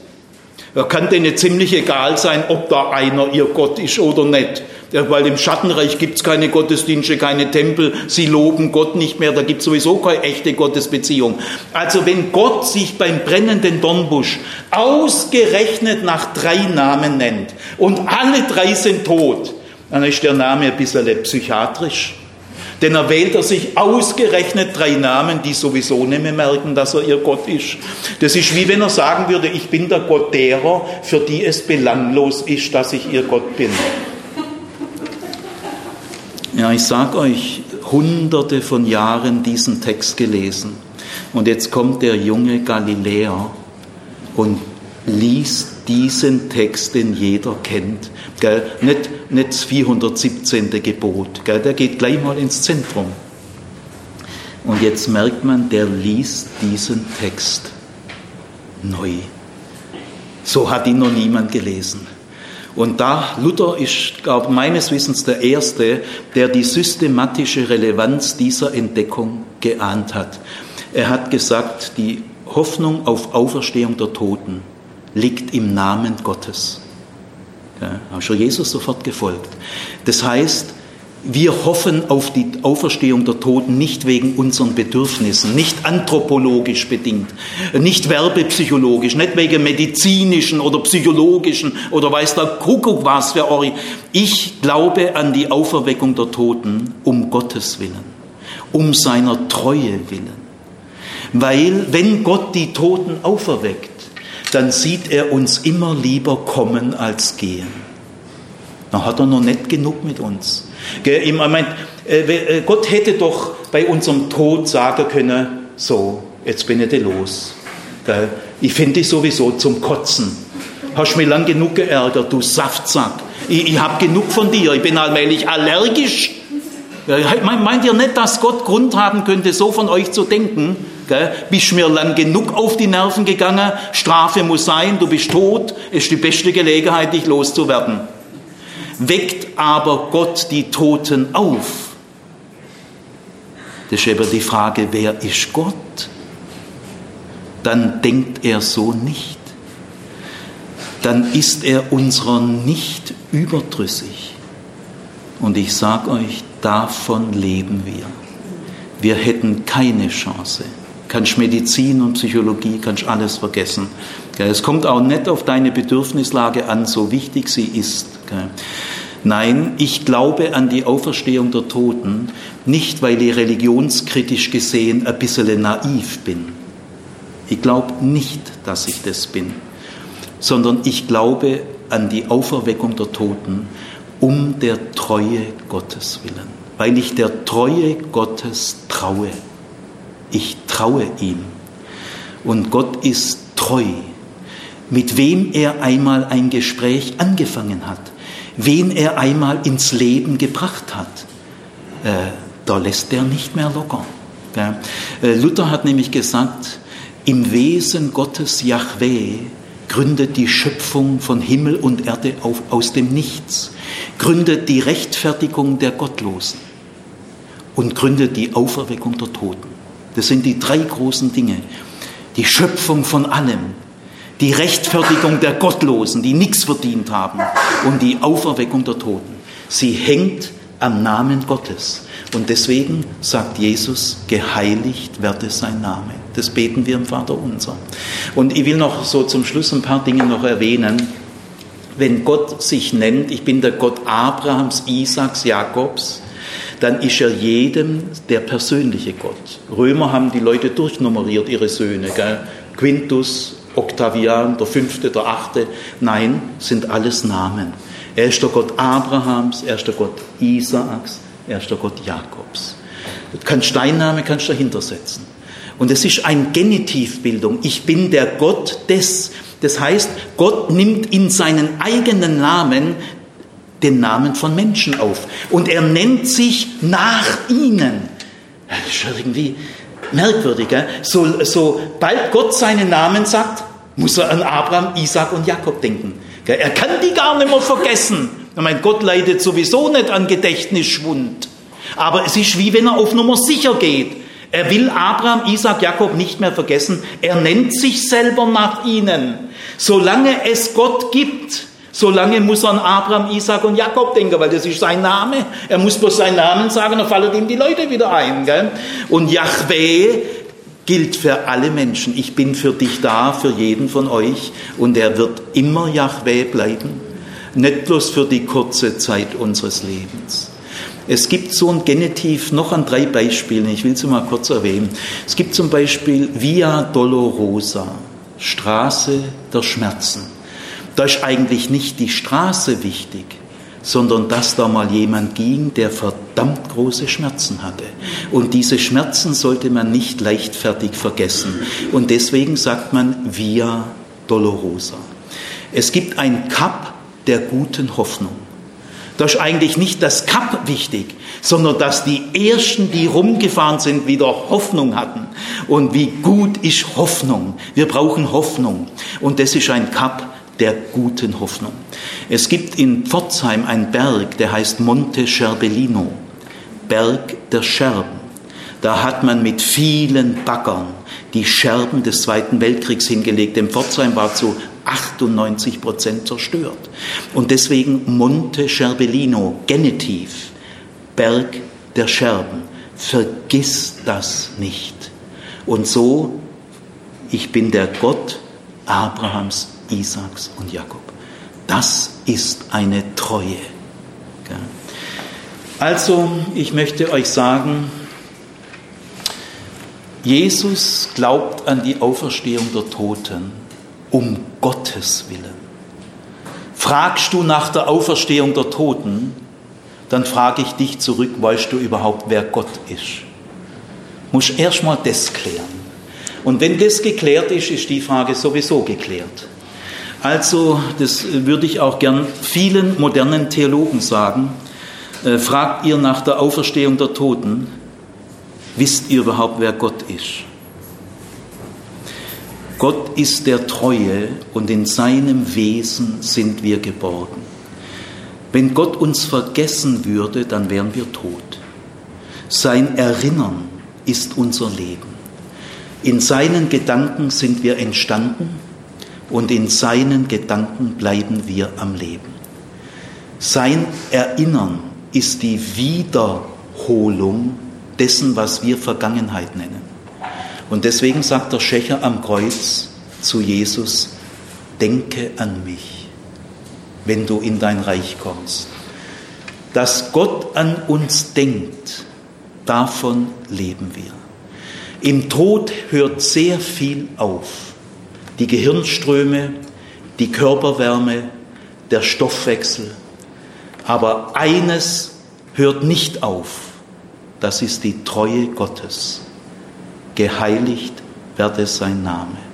kann denen ziemlich egal sein, ob da einer ihr Gott ist oder nicht. Weil im Schattenreich gibt es keine Gottesdienste, keine Tempel, sie loben Gott nicht mehr, da gibt es sowieso keine echte Gottesbeziehung. Also wenn Gott sich beim brennenden Dornbusch ausgerechnet nach drei Namen nennt und alle drei sind tot, dann ist der Name ein bisschen psychiatrisch. Denn er wählt er sich ausgerechnet drei Namen, die sowieso nicht mehr merken, dass er ihr Gott ist. Das ist wie wenn er sagen würde, ich bin der Gott derer, für die es belanglos ist, dass ich ihr Gott bin. Ja, ich sage euch, hunderte von Jahren diesen Text gelesen. Und jetzt kommt der junge Galiläer und liest diesen Text, den jeder kennt. Gell? Nicht, nicht das 417. Gebot, gell? der geht gleich mal ins Zentrum. Und jetzt merkt man, der liest diesen Text neu. So hat ihn noch niemand gelesen. Und da, Luther ist, glaube meines Wissens der Erste, der die systematische Relevanz dieser Entdeckung geahnt hat. Er hat gesagt, die Hoffnung auf Auferstehung der Toten liegt im Namen Gottes. Ja, haben schon Jesus sofort gefolgt. Das heißt, wir hoffen auf die Auferstehung der Toten nicht wegen unseren Bedürfnissen, nicht anthropologisch bedingt, nicht werbepsychologisch, nicht wegen medizinischen oder psychologischen oder weiß der Kuckuck was für Ori. Ich glaube an die Auferweckung der Toten um Gottes Willen, um seiner Treue willen. Weil wenn Gott die Toten auferweckt, dann sieht er uns immer lieber kommen als gehen. Dann hat er noch nicht genug mit uns. Äh, äh, Gott hätte doch bei unserem Tod sagen können, so, jetzt bin ich los. Ich finde dich sowieso zum Kotzen. Hast mich lang genug geärgert, du Saftsack. Ich, ich habe genug von dir, ich bin allmählich allergisch. Meint ihr nicht, dass Gott Grund haben könnte, so von euch zu denken? Bist mir lang genug auf die Nerven gegangen, Strafe muss sein, du bist tot, ist die beste Gelegenheit, dich loszuwerden weckt aber Gott die Toten auf. Das ist eben die Frage, wer ist Gott? Dann denkt er so nicht. Dann ist er unserer nicht überdrüssig. Und ich sage euch, davon leben wir. Wir hätten keine Chance. Kannst Medizin und Psychologie, kannst alles vergessen. Es kommt auch nicht auf deine Bedürfnislage an, so wichtig sie ist. Nein, ich glaube an die Auferstehung der Toten, nicht weil ich religionskritisch gesehen ein bisschen naiv bin. Ich glaube nicht, dass ich das bin, sondern ich glaube an die Auferweckung der Toten um der Treue Gottes willen, weil ich der Treue Gottes traue. Ich traue ihm. Und Gott ist treu, mit wem er einmal ein Gespräch angefangen hat wen er einmal ins Leben gebracht hat, äh, da lässt er nicht mehr locker. Äh, Luther hat nämlich gesagt, im Wesen Gottes Yahweh gründet die Schöpfung von Himmel und Erde auf, aus dem Nichts, gründet die Rechtfertigung der Gottlosen und gründet die Auferweckung der Toten. Das sind die drei großen Dinge. Die Schöpfung von allem, die Rechtfertigung der Gottlosen, die nichts verdient haben und die Auferweckung der Toten. Sie hängt am Namen Gottes. Und deswegen sagt Jesus, geheiligt werde sein Name. Das beten wir im Vater unser. Und ich will noch so zum Schluss ein paar Dinge noch erwähnen. Wenn Gott sich nennt, ich bin der Gott Abrahams, Isaaks, Jakobs, dann ist er jedem der persönliche Gott. Römer haben die Leute durchnummeriert, ihre Söhne. Gell? Quintus, Octavian, der fünfte, der achte. Nein, sind alles Namen. Er ist der Gott Abrahams, er ist der Gott Isaaks, er ist der Gott Jakobs. Kein Steinname kannst du dahinter setzen. Und es ist eine Genitivbildung. Ich bin der Gott des. Das heißt, Gott nimmt in seinen eigenen Namen den Namen von Menschen auf. Und er nennt sich nach ihnen. Das ist irgendwie, Merkwürdig, gell? So, sobald Gott seinen Namen sagt, muss er an Abraham, Isaac und Jakob denken. Er kann die gar nicht mehr vergessen. Ich meine, Gott leidet sowieso nicht an Gedächtnisschwund. Aber es ist wie wenn er auf Nummer sicher geht. Er will Abraham, Isaac, Jakob nicht mehr vergessen. Er nennt sich selber nach ihnen. Solange es Gott gibt, solange muss er an Abraham, Isaac und Jakob denken, weil das ist sein Name. Er muss bloß seinen Namen sagen, dann fallen ihm die Leute wieder ein. Gell? Und Yahweh gilt für alle Menschen. Ich bin für dich da, für jeden von euch. Und er wird immer Yahweh bleiben. Nicht bloß für die kurze Zeit unseres Lebens. Es gibt so ein Genitiv noch an drei Beispielen, ich will sie mal kurz erwähnen. Es gibt zum Beispiel Via Dolorosa, Straße der Schmerzen. Da ist eigentlich nicht die Straße wichtig, sondern dass da mal jemand ging, der verdammt große Schmerzen hatte. Und diese Schmerzen sollte man nicht leichtfertig vergessen. Und deswegen sagt man Via Dolorosa. Es gibt ein Kap der guten Hoffnung. Da ist eigentlich nicht das Kap wichtig, sondern dass die Ersten, die rumgefahren sind, wieder Hoffnung hatten. Und wie gut ist Hoffnung? Wir brauchen Hoffnung. Und das ist ein Kap der guten Hoffnung. Es gibt in Pforzheim einen Berg, der heißt Monte Scherbellino, Berg der Scherben. Da hat man mit vielen Baggern die Scherben des Zweiten Weltkriegs hingelegt. Denn Pforzheim war zu 98 Prozent zerstört. Und deswegen Monte Scherbellino, Genitiv, Berg der Scherben. Vergiss das nicht. Und so, ich bin der Gott Abrahams, Isaaks und Jakob. Das ist eine Treue. Also, ich möchte euch sagen, Jesus glaubt an die Auferstehung der Toten um Gottes Willen. Fragst du nach der Auferstehung der Toten, dann frage ich dich zurück, weißt du überhaupt, wer Gott ist? Muss erst mal das klären. Und wenn das geklärt ist, ist die Frage sowieso geklärt. Also, das würde ich auch gern vielen modernen Theologen sagen. Äh, fragt ihr nach der Auferstehung der Toten, wisst ihr überhaupt, wer Gott ist? Gott ist der Treue und in seinem Wesen sind wir geborgen. Wenn Gott uns vergessen würde, dann wären wir tot. Sein Erinnern ist unser Leben. In seinen Gedanken sind wir entstanden und in seinen Gedanken bleiben wir am Leben. Sein Erinnern ist die Wiederholung dessen, was wir Vergangenheit nennen. Und deswegen sagt der Schächer am Kreuz zu Jesus, denke an mich, wenn du in dein Reich kommst. Dass Gott an uns denkt, davon leben wir. Im Tod hört sehr viel auf. Die Gehirnströme, die Körperwärme, der Stoffwechsel. Aber eines hört nicht auf, das ist die Treue Gottes geheiligt werde sein Name.